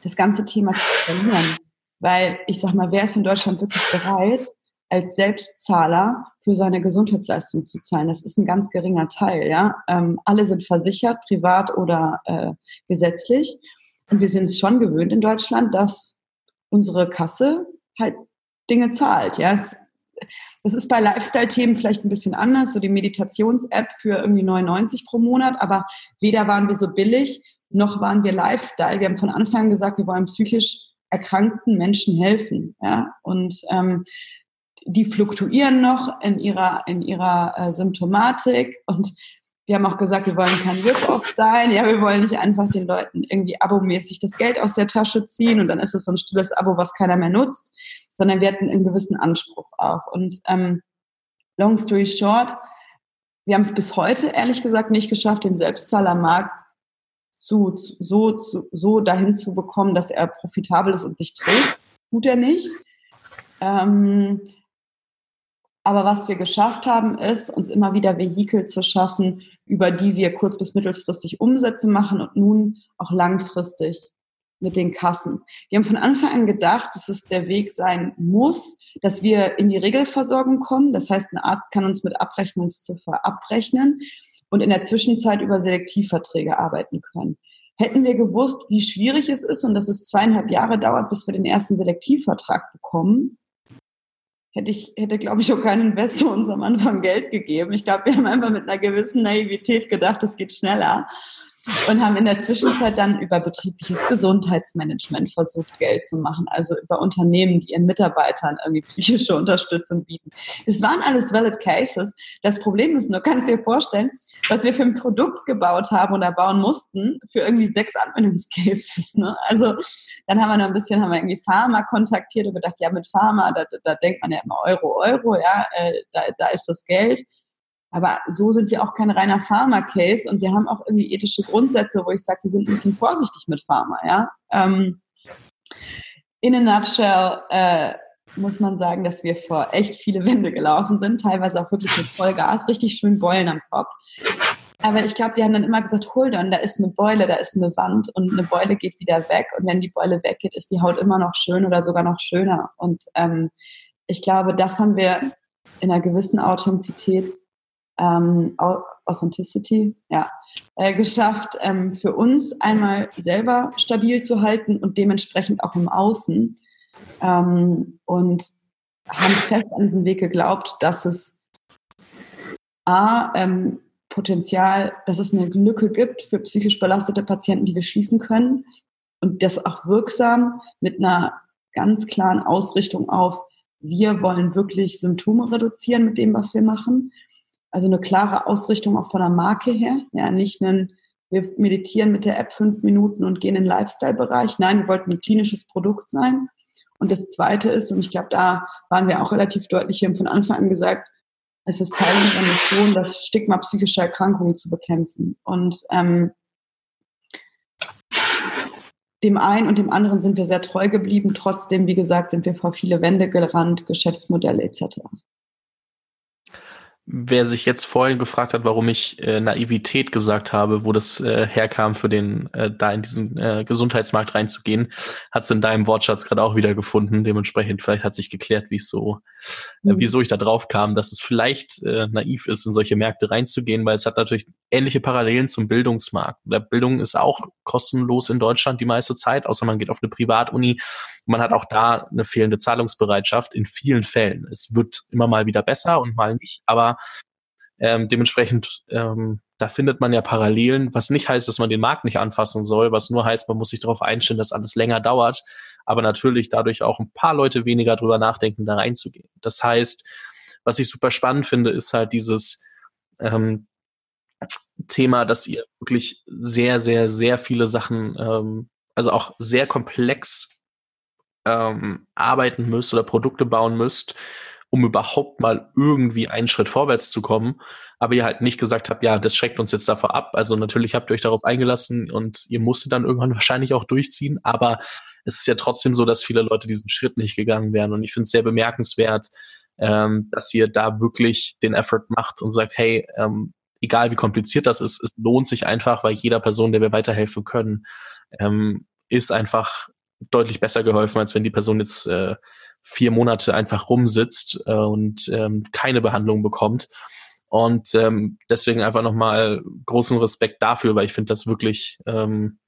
[SPEAKER 2] das ganze Thema zu skalieren. Weil ich sag mal, wer ist in Deutschland wirklich bereit, als Selbstzahler für seine Gesundheitsleistung zu zahlen. Das ist ein ganz geringer Teil. Ja? Ähm, alle sind versichert, privat oder äh, gesetzlich. Und wir sind es schon gewöhnt in Deutschland, dass unsere Kasse halt Dinge zahlt. Ja? Es, das ist bei Lifestyle-Themen vielleicht ein bisschen anders, so die Meditations-App für irgendwie 99 pro Monat, aber weder waren wir so billig, noch waren wir Lifestyle. Wir haben von Anfang an gesagt, wir wollen psychisch erkrankten Menschen helfen. Ja? Und ähm, die fluktuieren noch in ihrer, in ihrer äh, Symptomatik und wir haben auch gesagt, wir wollen kein Rip-Off sein. Ja, wir wollen nicht einfach den Leuten irgendwie abomäßig das Geld aus der Tasche ziehen und dann ist es so ein stilles Abo, was keiner mehr nutzt, sondern wir hatten einen gewissen Anspruch auch. Und ähm, long story short, wir haben es bis heute ehrlich gesagt nicht geschafft, den Selbstzahlermarkt so, zu, so dahin zu bekommen, dass er profitabel ist und sich trägt. Tut er nicht. Ähm, aber was wir geschafft haben, ist, uns immer wieder Vehikel zu schaffen, über die wir kurz- bis mittelfristig Umsätze machen und nun auch langfristig mit den Kassen. Wir haben von Anfang an gedacht, dass es der Weg sein muss, dass wir in die Regelversorgung kommen. Das heißt, ein Arzt kann uns mit Abrechnungsziffer abrechnen und in der Zwischenzeit über Selektivverträge arbeiten können. Hätten wir gewusst, wie schwierig es ist und dass es zweieinhalb Jahre dauert, bis wir den ersten Selektivvertrag bekommen, hätte ich, hätte, glaube ich, auch kein Investor uns am Anfang Geld gegeben. Ich glaube, wir haben einfach mit einer gewissen Naivität gedacht, es geht schneller und haben in der Zwischenzeit dann über betriebliches Gesundheitsmanagement versucht, Geld zu machen, also über Unternehmen, die ihren Mitarbeitern irgendwie psychische Unterstützung bieten. Das waren alles valid cases. Das Problem ist nur, kannst du dir vorstellen, was wir für ein Produkt gebaut haben oder bauen mussten für irgendwie sechs Anwendungscases. Ne? Also dann haben wir noch ein bisschen, haben wir irgendwie Pharma kontaktiert und gedacht, ja, mit Pharma, da, da denkt man ja immer Euro, Euro, ja, äh, da, da ist das Geld. Aber so sind wir auch kein reiner Pharma-Case und wir haben auch irgendwie ethische Grundsätze, wo ich sage, wir sind ein bisschen vorsichtig mit Pharma. Ja? Ähm, in a nutshell äh, muss man sagen, dass wir vor echt viele Wände gelaufen sind, teilweise auch wirklich mit Vollgas, richtig schön Beulen am Kopf. Aber ich glaube, wir haben dann immer gesagt, hold on, da ist eine Beule, da ist eine Wand und eine Beule geht wieder weg. Und wenn die Beule weggeht, ist die Haut immer noch schön oder sogar noch schöner. Und ähm, ich glaube, das haben wir in einer gewissen Authentizität ähm, Authenticity, ja, äh, geschafft, ähm, für uns einmal selber stabil zu halten und dementsprechend auch im Außen. Ähm, und haben fest an diesen Weg geglaubt, dass es A, ähm, Potenzial, dass es eine Lücke gibt für psychisch belastete Patienten, die wir schließen können und das auch wirksam mit einer ganz klaren Ausrichtung auf, wir wollen wirklich Symptome reduzieren mit dem, was wir machen also eine klare Ausrichtung auch von der Marke her. Ja, nicht ein, wir meditieren mit der App fünf Minuten und gehen in den Lifestyle-Bereich. Nein, wir wollten ein klinisches Produkt sein. Und das Zweite ist, und ich glaube, da waren wir auch relativ deutlich, wir von Anfang an gesagt, es ist Teil unserer Mission, das Stigma psychischer Erkrankungen zu bekämpfen. Und ähm, dem einen und dem anderen sind wir sehr treu geblieben. Trotzdem, wie gesagt, sind wir vor viele Wände gerannt, Geschäftsmodelle etc.
[SPEAKER 1] Wer sich jetzt vorhin gefragt hat, warum ich äh, Naivität gesagt habe, wo das äh, herkam, für den äh, da in diesen äh, Gesundheitsmarkt reinzugehen, hat es in deinem Wortschatz gerade auch wieder gefunden. Dementsprechend vielleicht hat sich geklärt, wie es so, äh, mhm. wieso ich da drauf kam, dass es vielleicht äh, naiv ist, in solche Märkte reinzugehen, weil es hat natürlich ähnliche Parallelen zum Bildungsmarkt. Der Bildung ist auch kostenlos in Deutschland die meiste Zeit, außer man geht auf eine Privatuni. Man hat auch da eine fehlende Zahlungsbereitschaft in vielen Fällen. Es wird immer mal wieder besser und mal nicht, aber ähm, dementsprechend, ähm, da findet man ja Parallelen, was nicht heißt, dass man den Markt nicht anfassen soll, was nur heißt, man muss sich darauf einstellen, dass alles länger dauert, aber natürlich dadurch auch ein paar Leute weniger drüber nachdenken, da reinzugehen. Das heißt, was ich super spannend finde, ist halt dieses ähm, Thema, dass ihr wirklich sehr, sehr, sehr viele Sachen, ähm, also auch sehr komplex ähm, arbeiten müsst oder Produkte bauen müsst, um überhaupt mal irgendwie einen Schritt vorwärts zu kommen. Aber ihr halt nicht gesagt habt, ja, das schreckt uns jetzt davor ab. Also natürlich habt ihr euch darauf eingelassen und ihr musstet dann irgendwann wahrscheinlich auch durchziehen. Aber es ist ja trotzdem so, dass viele Leute diesen Schritt nicht gegangen wären. Und ich finde es sehr bemerkenswert, ähm, dass ihr da wirklich den Effort macht und sagt, hey, ähm, egal wie kompliziert das ist, es lohnt sich einfach, weil jeder Person, der wir weiterhelfen können, ähm, ist einfach deutlich besser geholfen, als wenn die Person jetzt äh, vier Monate einfach rumsitzt äh, und ähm, keine Behandlung bekommt. Und ähm, deswegen einfach nochmal großen Respekt dafür, weil ich finde das wirklich ähm,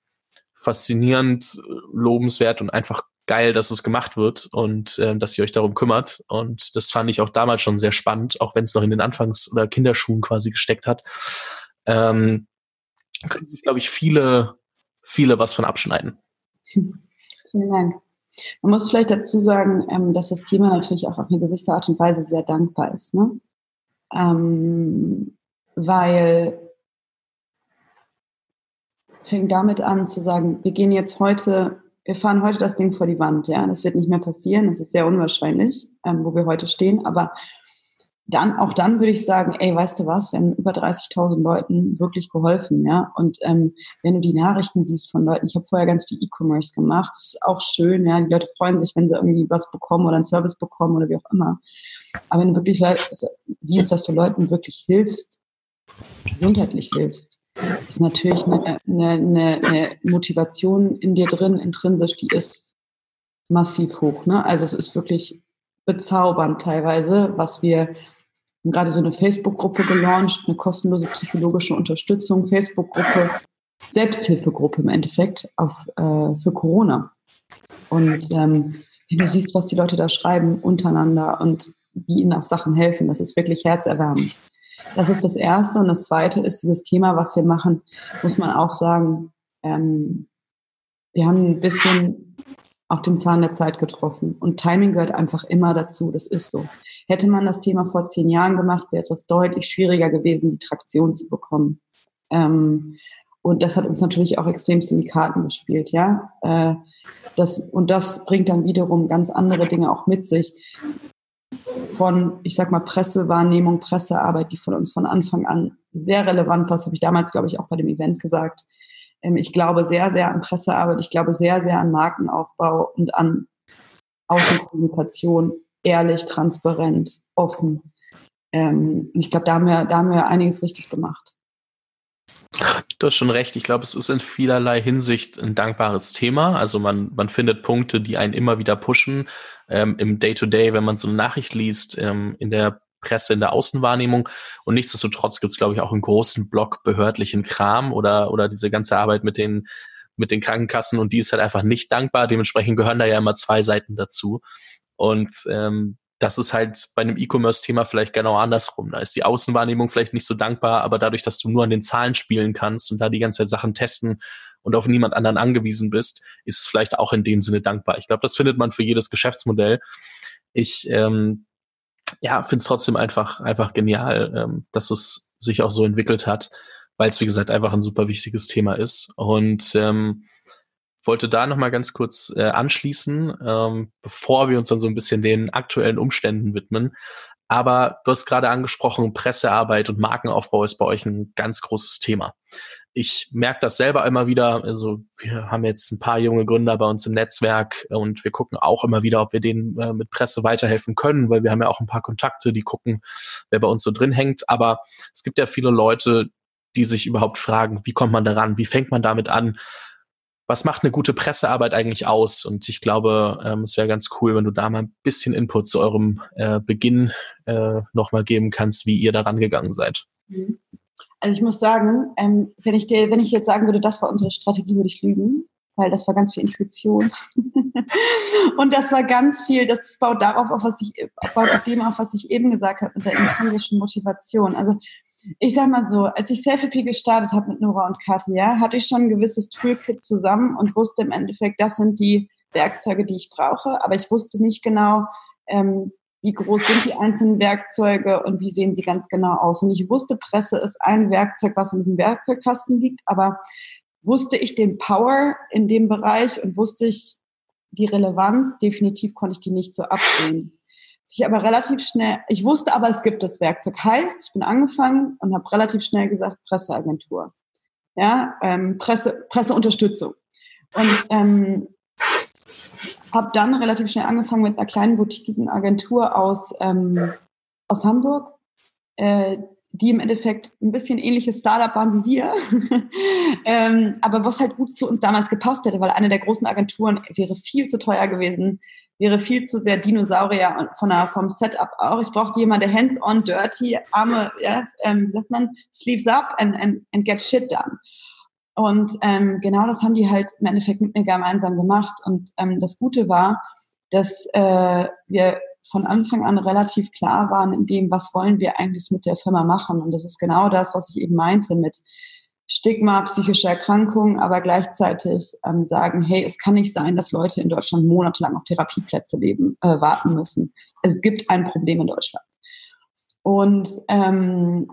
[SPEAKER 1] faszinierend, lobenswert und einfach geil, dass es gemacht wird und äh, dass ihr euch darum kümmert. Und das fand ich auch damals schon sehr spannend, auch wenn es noch in den Anfangs- oder Kinderschuhen quasi gesteckt hat. Ähm, können sich, glaube ich, viele, viele was von abschneiden.
[SPEAKER 2] Vielen Dank. Man muss vielleicht dazu sagen, ähm, dass das Thema natürlich auch auf eine gewisse Art und Weise sehr dankbar ist. Ne? Ähm, weil fängt damit an zu sagen, wir gehen jetzt heute, wir fahren heute das Ding vor die Wand. Ja, das wird nicht mehr passieren. Das ist sehr unwahrscheinlich, ähm, wo wir heute stehen. Aber dann, auch dann würde ich sagen, ey, weißt du was, wir haben über 30.000 Leuten wirklich geholfen, ja. Und ähm, wenn du die Nachrichten siehst von Leuten, ich habe vorher ganz viel E-Commerce gemacht, das ist auch schön, ja. Die Leute freuen sich, wenn sie irgendwie was bekommen oder einen Service bekommen oder wie auch immer. Aber wenn du wirklich siehst, dass du Leuten wirklich hilfst, gesundheitlich hilfst, ist natürlich eine, eine, eine Motivation in dir drin, intrinsisch, die ist massiv hoch. Ne? Also es ist wirklich bezaubernd teilweise, was wir haben gerade so eine Facebook-Gruppe gelauncht, eine kostenlose psychologische Unterstützung, Facebook-Gruppe, Selbsthilfegruppe im Endeffekt auf, äh, für Corona. Und ähm, wenn du siehst, was die Leute da schreiben untereinander und wie ihnen auch Sachen helfen, das ist wirklich herzerwärmend. Das ist das Erste. Und das Zweite ist dieses Thema, was wir machen, muss man auch sagen, ähm, wir haben ein bisschen auf den Zahn der Zeit getroffen. Und Timing gehört einfach immer dazu. Das ist so. Hätte man das Thema vor zehn Jahren gemacht, wäre es deutlich schwieriger gewesen, die Traktion zu bekommen. Ähm, und das hat uns natürlich auch extremst in die Karten gespielt, ja. Äh, das, und das bringt dann wiederum ganz andere Dinge auch mit sich. Von, ich sag mal, Pressewahrnehmung, Pressearbeit, die von uns von Anfang an sehr relevant war. Das habe ich damals, glaube ich, auch bei dem Event gesagt ähm, ich glaube sehr, sehr an Pressearbeit. Ich glaube sehr, sehr an Markenaufbau und an Außenkommunikation. Ehrlich, transparent, offen. Ähm, ich glaube, da haben, wir, da haben wir einiges richtig gemacht.
[SPEAKER 1] Du hast schon recht. Ich glaube, es ist in vielerlei Hinsicht ein dankbares Thema. Also man, man findet Punkte, die einen immer wieder pushen. Ähm, Im Day-to-Day, -Day, wenn man so eine Nachricht liest, ähm, in der Presse, in der Außenwahrnehmung. Und nichtsdestotrotz gibt es, glaube ich, auch einen großen Block behördlichen Kram oder, oder diese ganze Arbeit mit den, mit den Krankenkassen und die ist halt einfach nicht dankbar. Dementsprechend gehören da ja immer zwei Seiten dazu. Und ähm, das ist halt bei einem E-Commerce-Thema vielleicht genau andersrum. Da ist die Außenwahrnehmung vielleicht nicht so dankbar, aber dadurch, dass du nur an den Zahlen spielen kannst und da die ganze Zeit Sachen testen und auf niemand anderen angewiesen bist, ist es vielleicht auch in dem Sinne dankbar. Ich glaube, das findet man für jedes Geschäftsmodell. Ich ähm, ja, finde es trotzdem einfach, einfach genial, ähm, dass es sich auch so entwickelt hat, weil es, wie gesagt, einfach ein super wichtiges Thema ist. Und ähm, wollte da nochmal ganz kurz äh, anschließen, ähm, bevor wir uns dann so ein bisschen den aktuellen Umständen widmen. Aber du hast gerade angesprochen, Pressearbeit und Markenaufbau ist bei euch ein ganz großes Thema. ich merke das selber immer wieder. Also wir haben jetzt ein paar junge Gründer bei uns im Netzwerk und wir gucken auch immer wieder, ob wir denen äh, mit Presse weiterhelfen können, weil wir haben ja auch ein paar Kontakte, die gucken, wer bei uns so drin hängt. Aber es gibt ja viele Leute, die sich überhaupt fragen, wie kommt man daran, wie fängt man damit an? Was macht eine gute Pressearbeit eigentlich aus? Und ich glaube, ähm, es wäre ganz cool, wenn du da mal ein bisschen Input zu eurem äh, Beginn äh, nochmal geben kannst, wie ihr daran gegangen seid. Mhm.
[SPEAKER 2] Also ich muss sagen, ähm, wenn ich dir, wenn ich jetzt sagen würde, das war unsere Strategie, würde ich lügen, weil das war ganz viel Intuition. und das war ganz viel, das baut darauf auf, was ich, baut auf dem auf, was ich eben gesagt habe, mit der intrinsischen Motivation. Also ich sag mal so, als ich Selfie gestartet habe mit Nora und Katja, hatte ich schon ein gewisses Toolkit zusammen und wusste im Endeffekt, das sind die Werkzeuge, die ich brauche, aber ich wusste nicht genau, ähm, wie groß sind die einzelnen Werkzeuge und wie sehen sie ganz genau aus. Und ich wusste, Presse ist ein Werkzeug, was in diesem Werkzeugkasten liegt, aber wusste ich den Power in dem Bereich und wusste ich die Relevanz, definitiv konnte ich die nicht so absehen. Ich aber relativ schnell, ich wusste aber, es gibt das Werkzeug. Heißt, ich bin angefangen und habe relativ schnell gesagt, Presseagentur. Ja, ähm, Presse, Presseunterstützung. Und ähm, habe dann relativ schnell angefangen mit einer kleinen boutiquigen Agentur aus, ähm, aus Hamburg, äh, die im Endeffekt ein bisschen ähnliches Startup waren wie wir, ähm, aber was halt gut zu uns damals gepasst hätte, weil eine der großen Agenturen wäre viel zu teuer gewesen, wäre viel zu sehr Dinosaurier von der, vom Setup auch. Ich brauchte jemanden, der hands-on, dirty, Arme, ja, ähm, sagt man, sleeves up and, and, and get shit done. Und ähm, genau das haben die halt im Endeffekt mit mir gemeinsam gemacht. Und ähm, das Gute war, dass äh, wir von Anfang an relativ klar waren in dem, was wollen wir eigentlich mit der Firma machen. Und das ist genau das, was ich eben meinte mit Stigma, psychische Erkrankungen, aber gleichzeitig ähm, sagen, hey, es kann nicht sein, dass Leute in Deutschland monatelang auf Therapieplätze leben, äh, warten müssen. Es gibt ein Problem in Deutschland. Und ähm,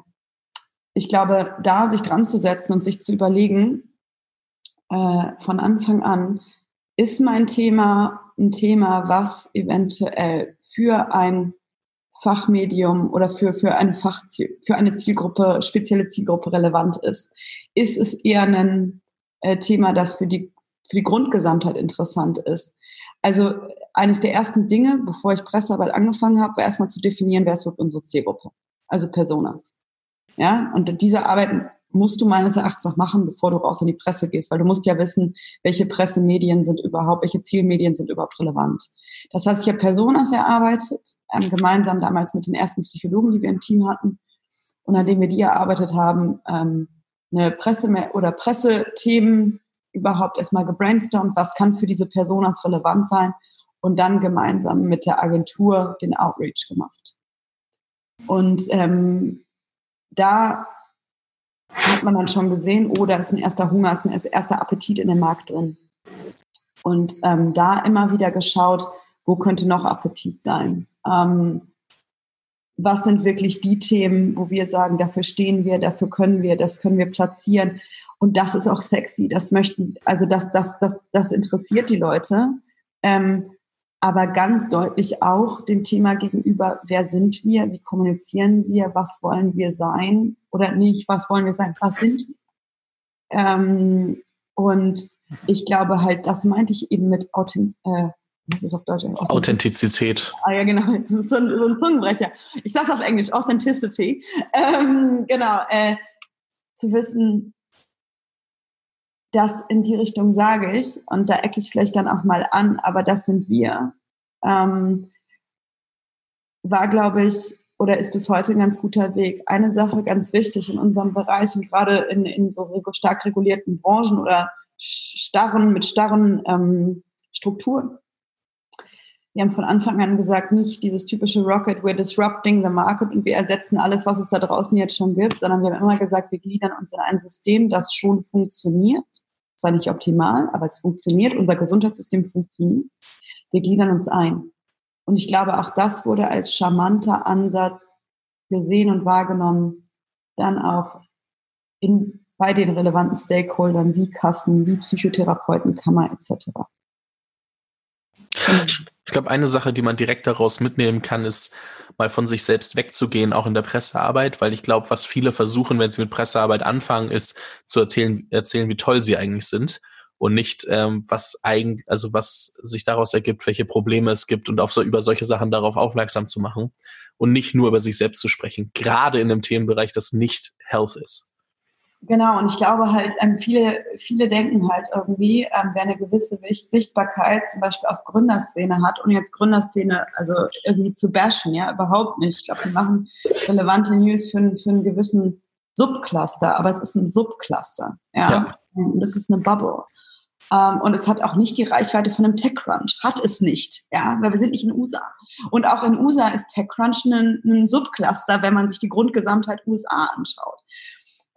[SPEAKER 2] ich glaube, da sich dran zu setzen und sich zu überlegen, äh, von Anfang an, ist mein Thema ein Thema, was eventuell für ein Fachmedium oder für, für eine Fachziel, für eine Zielgruppe, spezielle Zielgruppe relevant ist? Ist es eher ein äh, Thema, das für die, für die Grundgesamtheit interessant ist? Also eines der ersten Dinge, bevor ich Pressearbeit angefangen habe, war erstmal zu definieren, wer ist überhaupt unsere Zielgruppe? Also Personas. Ja, und diese Arbeit musst du meines Erachtens noch machen, bevor du raus in die Presse gehst, weil du musst ja wissen, welche Pressemedien sind überhaupt, welche Zielmedien sind überhaupt relevant. Das heißt, ich habe Personas erarbeitet, ähm, gemeinsam damals mit den ersten Psychologen, die wir im Team hatten. Und nachdem wir die erarbeitet haben, ähm, eine Presse- oder Pressethemen überhaupt erstmal gebrainstormt, was kann für diese Personas relevant sein und dann gemeinsam mit der Agentur den Outreach gemacht. Und ähm, da hat man dann schon gesehen, oh, da ist ein erster Hunger, ist ein erster Appetit in dem Markt drin. Und ähm, da immer wieder geschaut, wo könnte noch Appetit sein? Ähm, was sind wirklich die Themen, wo wir sagen, dafür stehen wir, dafür können wir, das können wir platzieren. Und das ist auch sexy. Das möchten, also das, das, das, das interessiert die Leute. Ähm, aber ganz deutlich auch dem Thema gegenüber, wer sind wir, wie kommunizieren wir, was wollen wir sein oder nicht, was wollen wir sein, was sind wir. Ähm, und ich glaube halt, das meinte ich eben mit Authent äh, was ist auf Deutsch?
[SPEAKER 1] Authentizität.
[SPEAKER 2] Ah ja, genau, das ist so ein, so ein Zungenbrecher. Ich sage auf Englisch, Authenticity. Ähm, genau, äh, zu wissen, das in die Richtung sage ich und da ecke ich vielleicht dann auch mal an, aber das sind wir. Ähm, war, glaube ich, oder ist bis heute ein ganz guter Weg. Eine Sache ganz wichtig in unserem Bereich und gerade in, in so stark regulierten Branchen oder starren, mit starren ähm, Strukturen. Wir haben von Anfang an gesagt, nicht dieses typische Rocket, we're disrupting the market und wir ersetzen alles, was es da draußen jetzt schon gibt, sondern wir haben immer gesagt, wir gliedern uns in ein System, das schon funktioniert zwar nicht optimal, aber es funktioniert. Unser Gesundheitssystem funktioniert. Wir gliedern uns ein. Und ich glaube, auch das wurde als charmanter Ansatz gesehen und wahrgenommen, dann auch in, bei den relevanten Stakeholdern wie Kassen, wie Psychotherapeutenkammer etc.
[SPEAKER 1] Ich glaube, eine Sache, die man direkt daraus mitnehmen kann, ist mal von sich selbst wegzugehen, auch in der Pressearbeit, weil ich glaube, was viele versuchen, wenn sie mit Pressearbeit anfangen, ist zu erzählen, erzählen, wie toll sie eigentlich sind und nicht ähm, was eigentlich, also was sich daraus ergibt, welche Probleme es gibt und auf so über solche Sachen darauf aufmerksam zu machen und nicht nur über sich selbst zu sprechen, gerade in einem Themenbereich, das nicht Health ist.
[SPEAKER 2] Genau, und ich glaube halt, ähm, viele, viele denken halt irgendwie, ähm, wer eine gewisse Sichtbarkeit zum Beispiel auf Gründerszene hat und jetzt Gründerszene, also irgendwie zu bashen, ja, überhaupt nicht. Ich glaube, die machen relevante News für, für einen gewissen Subcluster, aber es ist ein Subcluster, ja. ja. Und das ist eine Bubble. Um, ähm, und es hat auch nicht die Reichweite von einem TechCrunch. Hat es nicht, ja, weil wir sind nicht in USA. Und auch in USA ist TechCrunch ein, ein Subcluster, wenn man sich die Grundgesamtheit USA anschaut.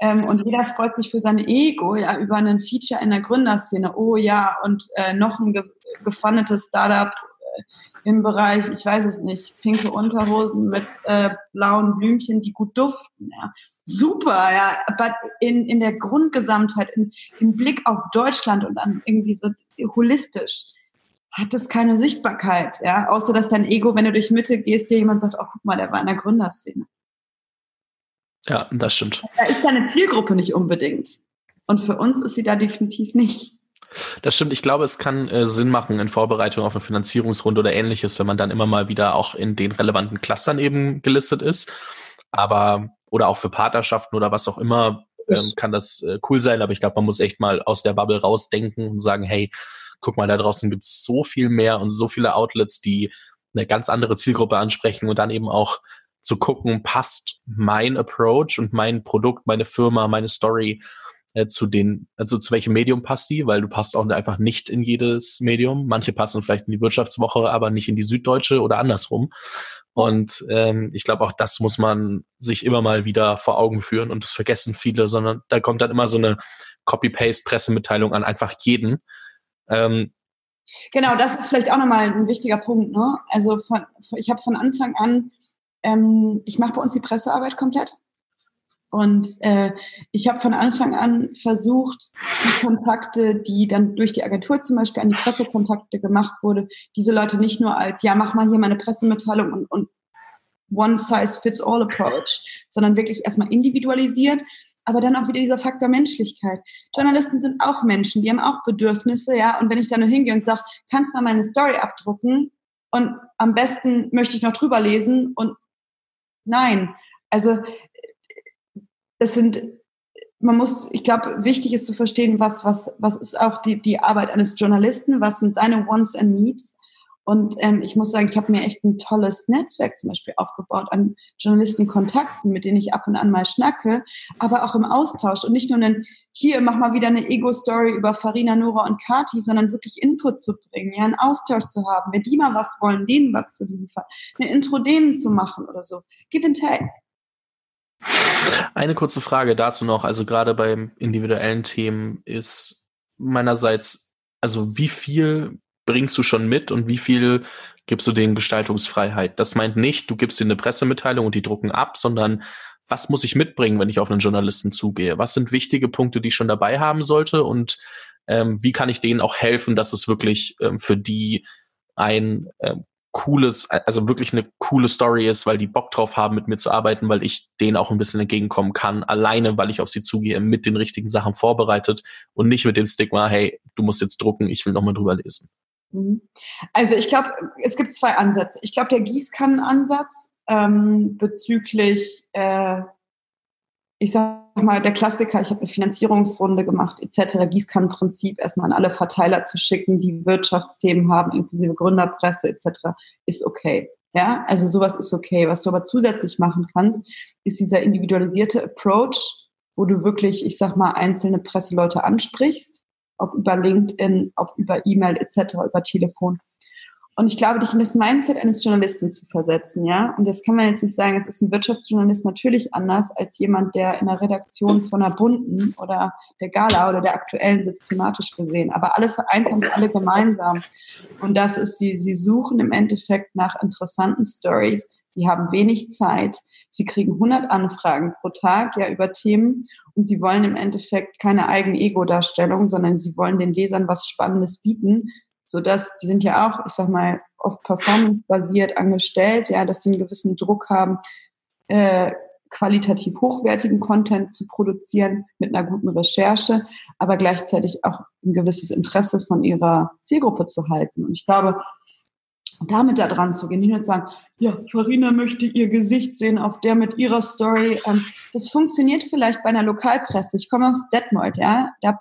[SPEAKER 2] Ähm, und jeder freut sich für sein Ego, ja, über einen Feature in der Gründerszene. Oh ja, und äh, noch ein ge gefundetes Startup äh, im Bereich, ich weiß es nicht, pinke Unterhosen mit äh, blauen Blümchen, die gut duften. Ja. Super, ja. Aber in, in der Grundgesamtheit, in, im Blick auf Deutschland und dann irgendwie so holistisch, hat es keine Sichtbarkeit, ja. Außer dass dein Ego, wenn du durch Mitte gehst, dir jemand sagt, oh, guck mal, der war in der Gründerszene.
[SPEAKER 1] Ja, das stimmt.
[SPEAKER 2] Da ist deine Zielgruppe nicht unbedingt. Und für uns ist sie da definitiv nicht.
[SPEAKER 1] Das stimmt. Ich glaube, es kann äh, Sinn machen in Vorbereitung auf eine Finanzierungsrunde oder ähnliches, wenn man dann immer mal wieder auch in den relevanten Clustern eben gelistet ist. Aber, oder auch für Partnerschaften oder was auch immer, ähm, kann das äh, cool sein. Aber ich glaube, man muss echt mal aus der Bubble rausdenken und sagen, hey, guck mal, da draußen gibt es so viel mehr und so viele Outlets, die eine ganz andere Zielgruppe ansprechen und dann eben auch zu gucken, passt mein Approach und mein Produkt, meine Firma, meine Story äh, zu den, also zu welchem Medium passt die, weil du passt auch einfach nicht in jedes Medium. Manche passen vielleicht in die Wirtschaftswoche, aber nicht in die Süddeutsche oder andersrum. Und ähm, ich glaube, auch das muss man sich immer mal wieder vor Augen führen und das vergessen viele, sondern da kommt dann immer so eine Copy-Paste-Pressemitteilung an einfach jeden. Ähm,
[SPEAKER 2] genau, das ist vielleicht auch nochmal ein wichtiger Punkt. Ne? Also von, ich habe von Anfang an ähm, ich mache bei uns die Pressearbeit komplett. Und äh, ich habe von Anfang an versucht, die Kontakte, die dann durch die Agentur zum Beispiel an die Pressekontakte gemacht wurde, diese Leute nicht nur als, ja, mach mal hier meine Pressemitteilung und, und One-Size-Fits-All-Approach, sondern wirklich erstmal individualisiert, aber dann auch wieder dieser Faktor Menschlichkeit. Journalisten sind auch Menschen, die haben auch Bedürfnisse, ja, und wenn ich da nur hingehe und sage, kannst du mal meine Story abdrucken und am besten möchte ich noch drüber lesen und Nein. Also es sind, man muss, ich glaube, wichtig ist zu verstehen, was, was, was ist auch die, die Arbeit eines Journalisten, was sind seine Wants and Needs. Und ähm, ich muss sagen, ich habe mir echt ein tolles Netzwerk zum Beispiel aufgebaut an Journalistenkontakten, mit denen ich ab und an mal schnacke, aber auch im Austausch und nicht nur einen, hier mach mal wieder eine Ego-Story über Farina, Nora und Kati, sondern wirklich Input zu bringen, ja, einen Austausch zu haben, wenn die mal was wollen, denen was zu liefern, eine Intro denen zu machen oder so. Give and take.
[SPEAKER 1] Eine kurze Frage dazu noch, also gerade beim individuellen Themen ist meinerseits, also wie viel bringst du schon mit und wie viel gibst du denen Gestaltungsfreiheit? Das meint nicht, du gibst ihnen eine Pressemitteilung und die drucken ab, sondern was muss ich mitbringen, wenn ich auf einen Journalisten zugehe? Was sind wichtige Punkte, die ich schon dabei haben sollte? Und ähm, wie kann ich denen auch helfen, dass es wirklich ähm, für die ein ähm, cooles, also wirklich eine coole Story ist, weil die Bock drauf haben, mit mir zu arbeiten, weil ich denen auch ein bisschen entgegenkommen kann, alleine, weil ich auf sie zugehe, mit den richtigen Sachen vorbereitet und nicht mit dem Stigma, hey, du musst jetzt drucken, ich will nochmal drüber lesen.
[SPEAKER 2] Mhm. Also ich glaube, es gibt zwei Ansätze. Ich glaube, der Gießkannenansatz ähm, bezüglich, äh, ich sag mal, der Klassiker, ich habe eine Finanzierungsrunde gemacht, etc., Gießkannenprinzip erstmal an alle Verteiler zu schicken, die Wirtschaftsthemen haben, inklusive Gründerpresse etc., ist okay. Ja, also sowas ist okay. Was du aber zusätzlich machen kannst, ist dieser individualisierte Approach, wo du wirklich, ich sag mal, einzelne Presseleute ansprichst ob über LinkedIn, ob über E-Mail etc., über Telefon. Und ich glaube, dich in das Mindset eines Journalisten zu versetzen, ja. Und das kann man jetzt nicht sagen, es ist ein Wirtschaftsjournalist natürlich anders als jemand, der in der Redaktion von einer bunten oder der Gala oder der aktuellen sitzt, thematisch gesehen. Aber alles eins haben alle gemeinsam. Und das ist, sie, sie suchen im Endeffekt nach interessanten Stories. Sie haben wenig Zeit. Sie kriegen 100 Anfragen pro Tag, ja, über Themen. Und sie wollen im Endeffekt keine eigene Ego-Darstellung, sondern sie wollen den Lesern was Spannendes bieten, so dass die sind ja auch, ich sag mal, oft performance-basiert angestellt, ja, dass sie einen gewissen Druck haben, äh, qualitativ hochwertigen Content zu produzieren mit einer guten Recherche, aber gleichzeitig auch ein gewisses Interesse von ihrer Zielgruppe zu halten. Und ich glaube, damit da dran zu gehen, nicht nur zu sagen, ja, Farina möchte ihr Gesicht sehen auf der mit ihrer Story. Ähm, das funktioniert vielleicht bei einer Lokalpresse. Ich komme aus Detmold, ja. Da,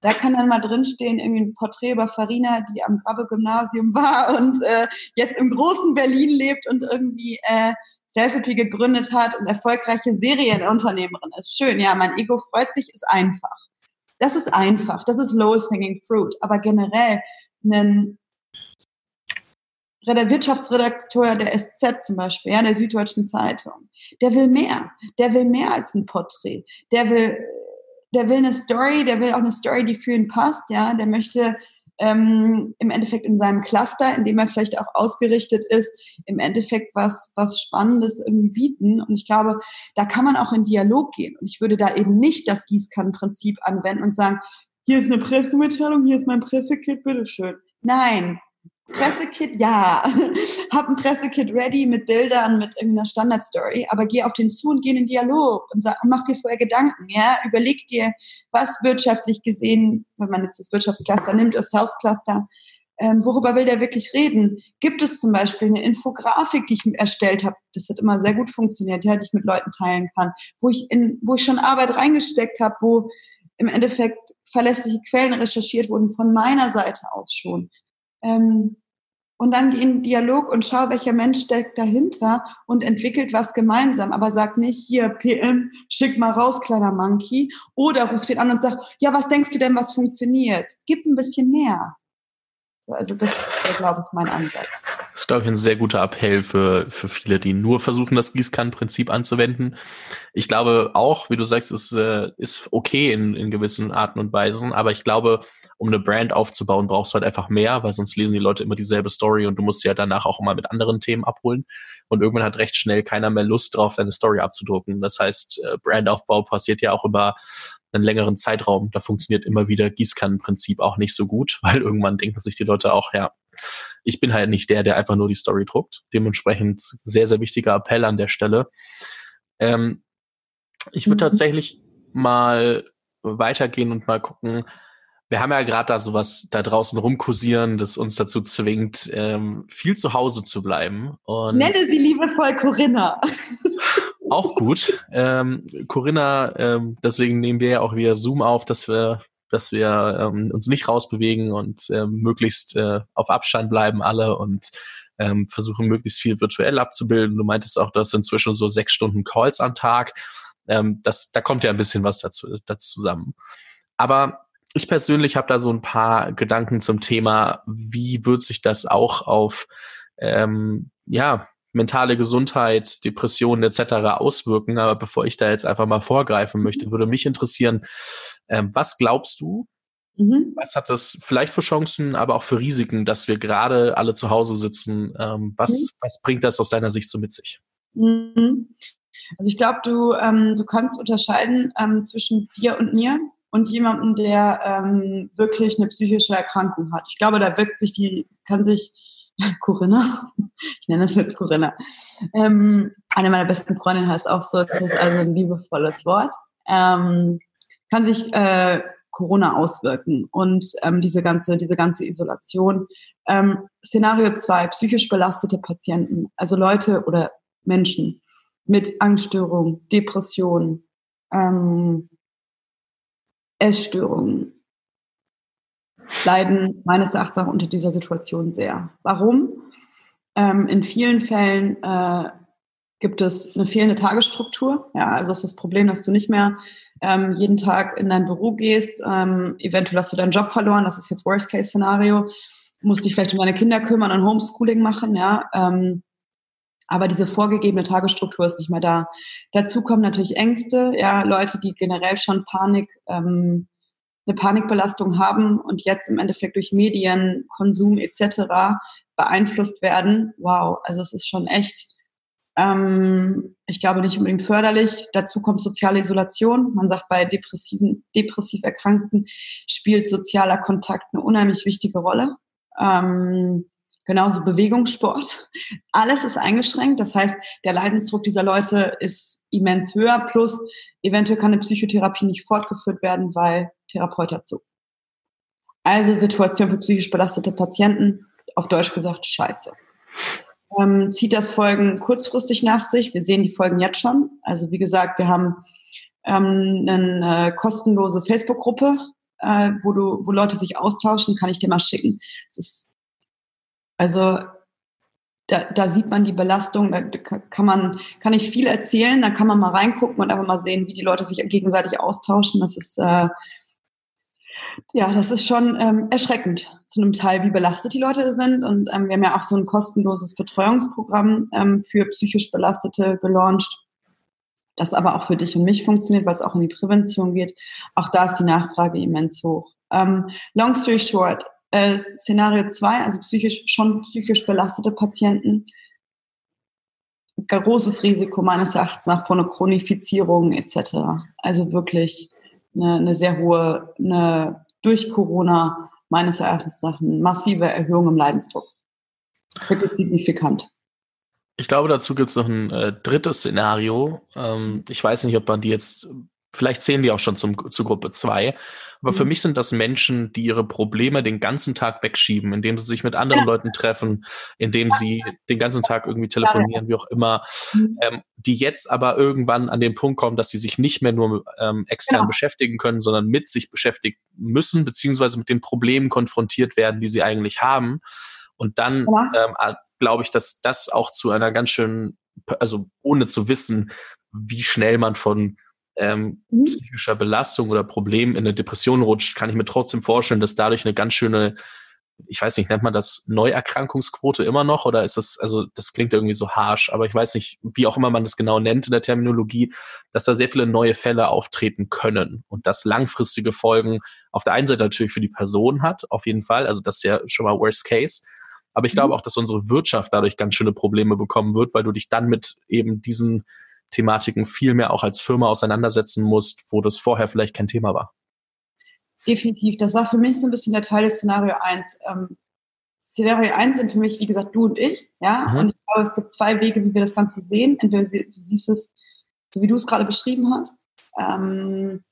[SPEAKER 2] da kann dann mal drinstehen, irgendwie ein Porträt über Farina, die am Grabbe-Gymnasium war und äh, jetzt im großen Berlin lebt und irgendwie äh, Selfie gegründet hat und erfolgreiche Serienunternehmerin ist. Schön, ja, mein Ego freut sich, ist einfach. Das ist einfach, das ist lowest hanging fruit. Aber generell einen Wirtschaftsredakteur der SZ zum Beispiel, ja, der Süddeutschen Zeitung, der will mehr. Der will mehr als ein Porträt. Der will, der will eine Story, der will auch eine Story, die für ihn passt, ja. Der möchte ähm, im Endeffekt in seinem Cluster, in dem er vielleicht auch ausgerichtet ist, im Endeffekt was, was Spannendes irgendwie bieten. Und ich glaube, da kann man auch in Dialog gehen. Und ich würde da eben nicht das Gießkannenprinzip anwenden und sagen, hier ist eine Pressemitteilung, hier ist mein Pressekit, bitteschön. Nein, Pressekit, ja. Hab ein Pressekit ready mit Bildern, mit irgendeiner Standardstory, aber geh auf den zu und geh in den Dialog und, sag, und mach dir vorher Gedanken, ja. Überleg dir, was wirtschaftlich gesehen, wenn man jetzt das Wirtschaftscluster nimmt, das Health Cluster, ähm, worüber will der wirklich reden? Gibt es zum Beispiel eine Infografik, die ich erstellt habe? Das hat immer sehr gut funktioniert, ja, die ich mit Leuten teilen kann, wo ich in, wo ich schon Arbeit reingesteckt habe, wo im Endeffekt verlässliche Quellen recherchiert wurden von meiner Seite aus schon. Ähm, und dann geh in Dialog und schau, welcher Mensch steckt dahinter und entwickelt was gemeinsam. Aber sag nicht, hier, PM, schick mal raus, kleiner Monkey. Oder ruf den an und sag, ja, was denkst du denn, was funktioniert? Gib ein bisschen mehr. Also das wäre, glaube ich, mein Ansatz.
[SPEAKER 1] Das ist, glaube ich, ein sehr guter Appell für, für viele, die nur versuchen, das Gießkannenprinzip anzuwenden. Ich glaube auch, wie du sagst, ist, äh, ist okay in, in gewissen Arten und Weisen, aber ich glaube, um eine Brand aufzubauen, brauchst du halt einfach mehr, weil sonst lesen die Leute immer dieselbe Story und du musst sie ja danach auch immer mit anderen Themen abholen. Und irgendwann hat recht schnell keiner mehr Lust drauf, deine Story abzudrucken. Das heißt, äh, Brandaufbau passiert ja auch über einen längeren Zeitraum. Da funktioniert immer wieder Gießkannenprinzip auch nicht so gut, weil irgendwann denken sich die Leute auch, ja, ich bin halt nicht der, der einfach nur die Story druckt. Dementsprechend sehr, sehr wichtiger Appell an der Stelle. Ähm, ich würde mhm. tatsächlich mal weitergehen und mal gucken, wir haben ja gerade da sowas da draußen rumkursieren, das uns dazu zwingt, ähm, viel zu Hause zu bleiben.
[SPEAKER 2] Und Nenne sie liebevoll Corinna.
[SPEAKER 1] Auch gut. Ähm, Corinna, ähm, deswegen nehmen wir ja auch wieder Zoom auf, dass wir, dass wir ähm, uns nicht rausbewegen und ähm, möglichst äh, auf Abstand bleiben alle und ähm, versuchen möglichst viel virtuell abzubilden. Du meintest auch, dass inzwischen so sechs Stunden Calls am Tag. Ähm, das, da kommt ja ein bisschen was dazu, dazu zusammen. Aber ich persönlich habe da so ein paar Gedanken zum Thema, wie wird sich das auch auf ähm, ja, mentale Gesundheit, Depressionen etc. auswirken. Aber bevor ich da jetzt einfach mal vorgreifen möchte, würde mich interessieren, ähm, was glaubst du, mhm. was hat das vielleicht für Chancen, aber auch für Risiken, dass wir gerade alle zu Hause sitzen? Ähm, was, mhm. was bringt das aus deiner Sicht so mit sich?
[SPEAKER 2] Mhm. Also ich glaube, du, ähm, du kannst unterscheiden ähm, zwischen dir und mir und jemandem, der ähm, wirklich eine psychische Erkrankung hat. Ich glaube, da wirkt sich die, kann sich Corinna, ich nenne das jetzt Corinna, ähm, eine meiner besten Freundinnen heißt auch so, das ist also ein liebevolles Wort, ähm, kann sich äh, Corona auswirken und ähm, diese ganze diese ganze Isolation. Ähm, Szenario 2, psychisch belastete Patienten, also Leute oder Menschen mit Angststörungen, Depressionen, ähm, Essstörungen leiden meines Erachtens auch unter dieser Situation sehr. Warum? Ähm, in vielen Fällen äh, gibt es eine fehlende Tagesstruktur. Ja, also ist das Problem, dass du nicht mehr ähm, jeden Tag in dein Büro gehst. Ähm, eventuell hast du deinen Job verloren. Das ist jetzt Worst-Case-Szenario. Musst dich vielleicht um deine Kinder kümmern und Homeschooling machen. Ja, ähm, aber diese vorgegebene Tagesstruktur ist nicht mehr da. Dazu kommen natürlich Ängste, ja, Leute, die generell schon Panik, ähm, eine Panikbelastung haben und jetzt im Endeffekt durch Medien, Konsum etc. beeinflusst werden. Wow, also es ist schon echt, ähm, ich glaube, nicht unbedingt förderlich. Dazu kommt soziale Isolation. Man sagt, bei depressiven, depressiv Erkrankten spielt sozialer Kontakt eine unheimlich wichtige Rolle. Ähm, genauso Bewegungssport. Alles ist eingeschränkt. Das heißt, der Leidensdruck dieser Leute ist immens höher. Plus, eventuell kann eine Psychotherapie nicht fortgeführt werden, weil Therapeut dazu. Also Situation für psychisch belastete Patienten, auf Deutsch gesagt, scheiße. Ähm, zieht das Folgen kurzfristig nach sich? Wir sehen die Folgen jetzt schon. Also wie gesagt, wir haben ähm, eine äh, kostenlose Facebook-Gruppe, äh, wo wo Leute sich austauschen, kann ich dir mal schicken. Ist, also da, da sieht man die Belastung, da kann man, kann ich viel erzählen, da kann man mal reingucken und einfach mal sehen, wie die Leute sich gegenseitig austauschen. Das ist äh, ja, das ist schon ähm, erschreckend zu einem Teil, wie belastet die Leute sind. Und ähm, wir haben ja auch so ein kostenloses Betreuungsprogramm ähm, für psychisch Belastete gelauncht, das aber auch für dich und mich funktioniert, weil es auch in die Prävention geht. Auch da ist die Nachfrage immens hoch. Ähm, long story short, äh, Szenario 2, also psychisch, schon psychisch belastete Patienten, großes Risiko meines Erachtens nach von einer Chronifizierung etc. Also wirklich eine, eine sehr hohe, eine, durch Corona meines Erachtens nach eine massive Erhöhung im Leidensdruck. Wirklich signifikant.
[SPEAKER 1] Ich glaube, dazu gibt es noch ein äh, drittes Szenario. Ähm, ich weiß nicht, ob man die jetzt Vielleicht zählen die auch schon zum, zu Gruppe zwei. Aber mhm. für mich sind das Menschen, die ihre Probleme den ganzen Tag wegschieben, indem sie sich mit anderen ja. Leuten treffen, indem sie den ganzen Tag irgendwie telefonieren, wie auch immer, mhm. ähm, die jetzt aber irgendwann an den Punkt kommen, dass sie sich nicht mehr nur ähm, extern genau. beschäftigen können, sondern mit sich beschäftigen müssen, beziehungsweise mit den Problemen konfrontiert werden, die sie eigentlich haben. Und dann ja. ähm, glaube ich, dass das auch zu einer ganz schönen, also ohne zu wissen, wie schnell man von ähm, mhm. psychischer Belastung oder Problem in eine Depression rutscht, kann ich mir trotzdem vorstellen, dass dadurch eine ganz schöne, ich weiß nicht, nennt man das Neuerkrankungsquote immer noch oder ist das, also das klingt irgendwie so harsh, aber ich weiß nicht, wie auch immer man das genau nennt in der Terminologie, dass da sehr viele neue Fälle auftreten können und das langfristige Folgen auf der einen Seite natürlich für die Person hat, auf jeden Fall, also das ist ja schon mal Worst Case, aber ich glaube mhm. auch, dass unsere Wirtschaft dadurch ganz schöne Probleme bekommen wird, weil du dich dann mit eben diesen Thematiken viel mehr auch als Firma auseinandersetzen musst, wo das vorher vielleicht kein Thema war.
[SPEAKER 2] Definitiv. Das war für mich so ein bisschen der Teil des Szenario 1. Ähm, Szenario 1 sind für mich, wie gesagt, du und ich. Ja? Mhm. Und ich glaube, es gibt zwei Wege, wie wir das Ganze sehen. Entweder du siehst es, so wie du es gerade beschrieben hast. Ähm,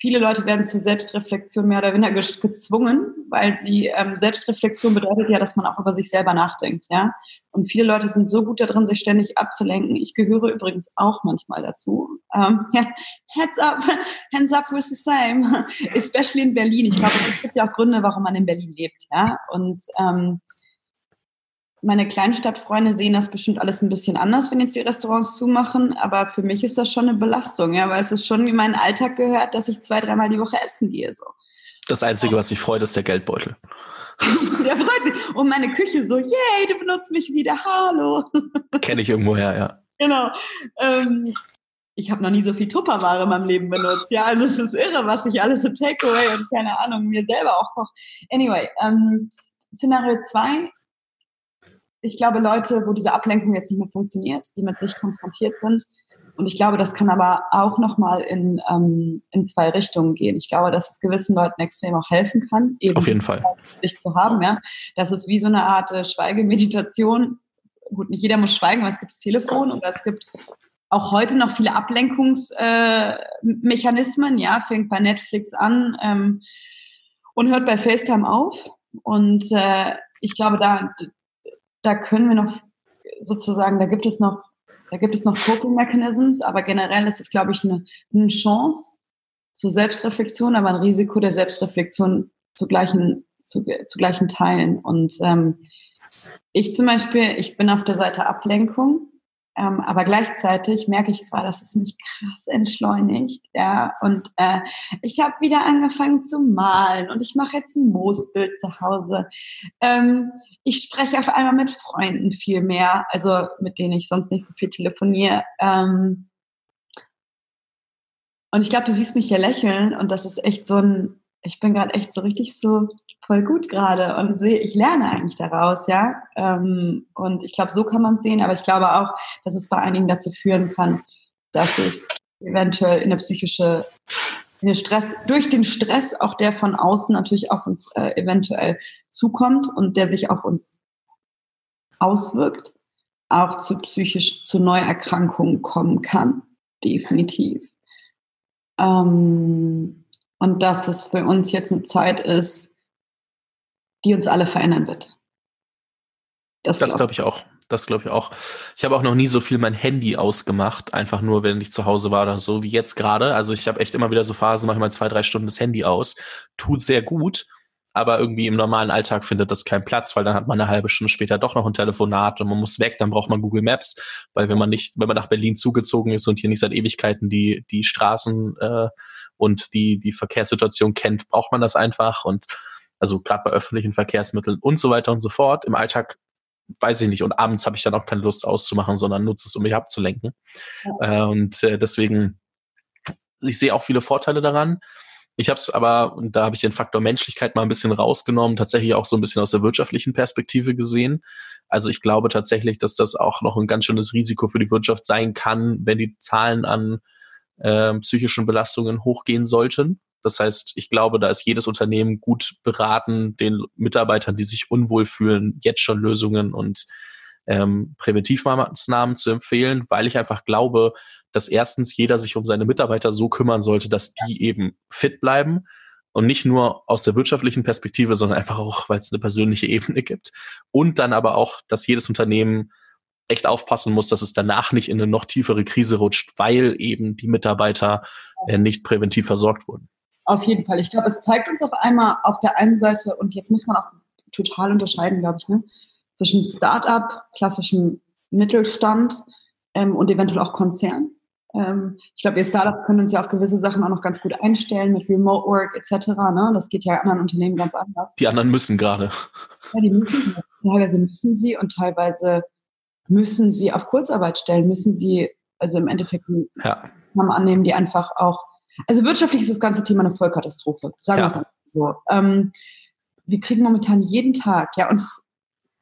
[SPEAKER 2] viele Leute werden zur Selbstreflexion mehr oder weniger gezwungen, weil sie ähm, Selbstreflexion bedeutet ja, dass man auch über sich selber nachdenkt, ja. Und viele Leute sind so gut darin, sich ständig abzulenken. Ich gehöre übrigens auch manchmal dazu. Ähm, ja, heads up, hands up with the same, especially in Berlin. Ich glaube, es gibt ja auch Gründe, warum man in Berlin lebt, ja. Und ähm, meine Kleinstadtfreunde sehen das bestimmt alles ein bisschen anders, wenn jetzt die Restaurants zumachen. Aber für mich ist das schon eine Belastung, ja, weil es ist schon in meinen Alltag gehört, dass ich zwei, dreimal die Woche essen gehe. So.
[SPEAKER 1] Das Einzige, was sich freut, ist der Geldbeutel.
[SPEAKER 2] der freut sich. Und meine Küche so, yay, du benutzt mich wieder, hallo.
[SPEAKER 1] Kenne ich irgendwo her, ja.
[SPEAKER 2] Genau. Ähm, ich habe noch nie so viel Tupperware in meinem Leben benutzt. Ja, also es ist irre, was ich alles so Takeaway und keine Ahnung, mir selber auch koche. Anyway, ähm, Szenario 2 ich glaube, Leute, wo diese Ablenkung jetzt nicht mehr funktioniert, die mit sich konfrontiert sind. Und ich glaube, das kann aber auch nochmal in, ähm, in zwei Richtungen gehen. Ich glaube, dass es gewissen Leuten extrem auch helfen kann,
[SPEAKER 1] eben Auf jeden Fall.
[SPEAKER 2] sich zu haben. Ja? Das ist wie so eine Art äh, Schweigemeditation. Gut, nicht jeder muss schweigen, weil es gibt das Telefon und es gibt auch heute noch viele Ablenkungsmechanismen. Äh, ja, fängt bei Netflix an ähm, und hört bei FaceTime auf. Und äh, ich glaube, da, da können wir noch sozusagen, da gibt es noch, da gibt es noch Coping Mechanisms, aber generell ist es, glaube ich, eine, eine Chance zur Selbstreflexion, aber ein Risiko der Selbstreflexion zu gleichen, zu, zu gleichen Teilen. Und ähm, ich zum Beispiel, ich bin auf der Seite Ablenkung ähm, aber gleichzeitig merke ich gerade, dass es mich krass entschleunigt. Ja, und äh, ich habe wieder angefangen zu malen und ich mache jetzt ein Moosbild zu Hause. Ähm, ich spreche auf einmal mit Freunden viel mehr, also mit denen ich sonst nicht so viel telefoniere. Ähm, und ich glaube, du siehst mich hier lächeln und das ist echt so ein ich bin gerade echt so richtig so voll gut gerade und sehe, ich lerne eigentlich daraus, ja. Ähm, und ich glaube, so kann man es sehen, aber ich glaube auch, dass es bei einigen dazu führen kann, dass ich eventuell in eine psychische den Stress, durch den Stress auch der von außen natürlich auf uns äh, eventuell zukommt und der sich auf uns auswirkt, auch zu psychisch zu Neuerkrankungen kommen kann, definitiv. Ähm, und dass es für uns jetzt eine Zeit ist, die uns alle verändern wird.
[SPEAKER 1] Das, das glaube ich auch. Das glaube ich auch. Ich habe auch noch nie so viel mein Handy ausgemacht, einfach nur, wenn ich zu Hause war oder so, wie jetzt gerade. Also ich habe echt immer wieder so Phasen, mache ich mal zwei, drei Stunden das Handy aus. Tut sehr gut, aber irgendwie im normalen Alltag findet das keinen Platz, weil dann hat man eine halbe Stunde später doch noch ein Telefonat und man muss weg, dann braucht man Google Maps, weil wenn man nicht, wenn man nach Berlin zugezogen ist und hier nicht seit Ewigkeiten die, die Straßen äh, und die, die Verkehrssituation kennt, braucht man das einfach und also gerade bei öffentlichen Verkehrsmitteln und so weiter und so fort. Im Alltag weiß ich nicht. Und abends habe ich dann auch keine Lust auszumachen, sondern nutze es, um mich abzulenken. Ja. und äh, deswegen, ich sehe auch viele Vorteile daran. Ich habe es aber, und da habe ich den Faktor Menschlichkeit mal ein bisschen rausgenommen, tatsächlich auch so ein bisschen aus der wirtschaftlichen Perspektive gesehen. Also ich glaube tatsächlich, dass das auch noch ein ganz schönes Risiko für die Wirtschaft sein kann, wenn die Zahlen an äh, psychischen Belastungen hochgehen sollten. Das heißt, ich glaube, da ist jedes Unternehmen gut beraten, den Mitarbeitern, die sich unwohl fühlen, jetzt schon Lösungen und ähm, Präventivmaßnahmen zu empfehlen, weil ich einfach glaube, dass erstens jeder sich um seine Mitarbeiter so kümmern sollte, dass die eben fit bleiben und nicht nur aus der wirtschaftlichen Perspektive, sondern einfach auch, weil es eine persönliche Ebene gibt. Und dann aber auch, dass jedes Unternehmen echt aufpassen muss, dass es danach nicht in eine noch tiefere Krise rutscht, weil eben die Mitarbeiter äh, nicht präventiv versorgt wurden.
[SPEAKER 2] Auf jeden Fall. Ich glaube, es zeigt uns auf einmal auf der einen Seite, und jetzt muss man auch total unterscheiden, glaube ich, ne, zwischen Start-up, klassischem Mittelstand ähm, und eventuell auch Konzern. Ähm, ich glaube, wir Startups können uns ja auf gewisse Sachen auch noch ganz gut einstellen mit Remote Work etc. Ne? Das geht ja anderen Unternehmen ganz anders.
[SPEAKER 1] Die anderen müssen gerade.
[SPEAKER 2] Ja, die müssen. Teilweise müssen sie und teilweise müssen sie auf Kurzarbeit stellen, müssen sie also im Endeffekt ja. annehmen, die einfach auch also wirtschaftlich ist das ganze Thema eine Vollkatastrophe, sagen ja. wir es so. Ähm, wir kriegen momentan jeden Tag, ja, und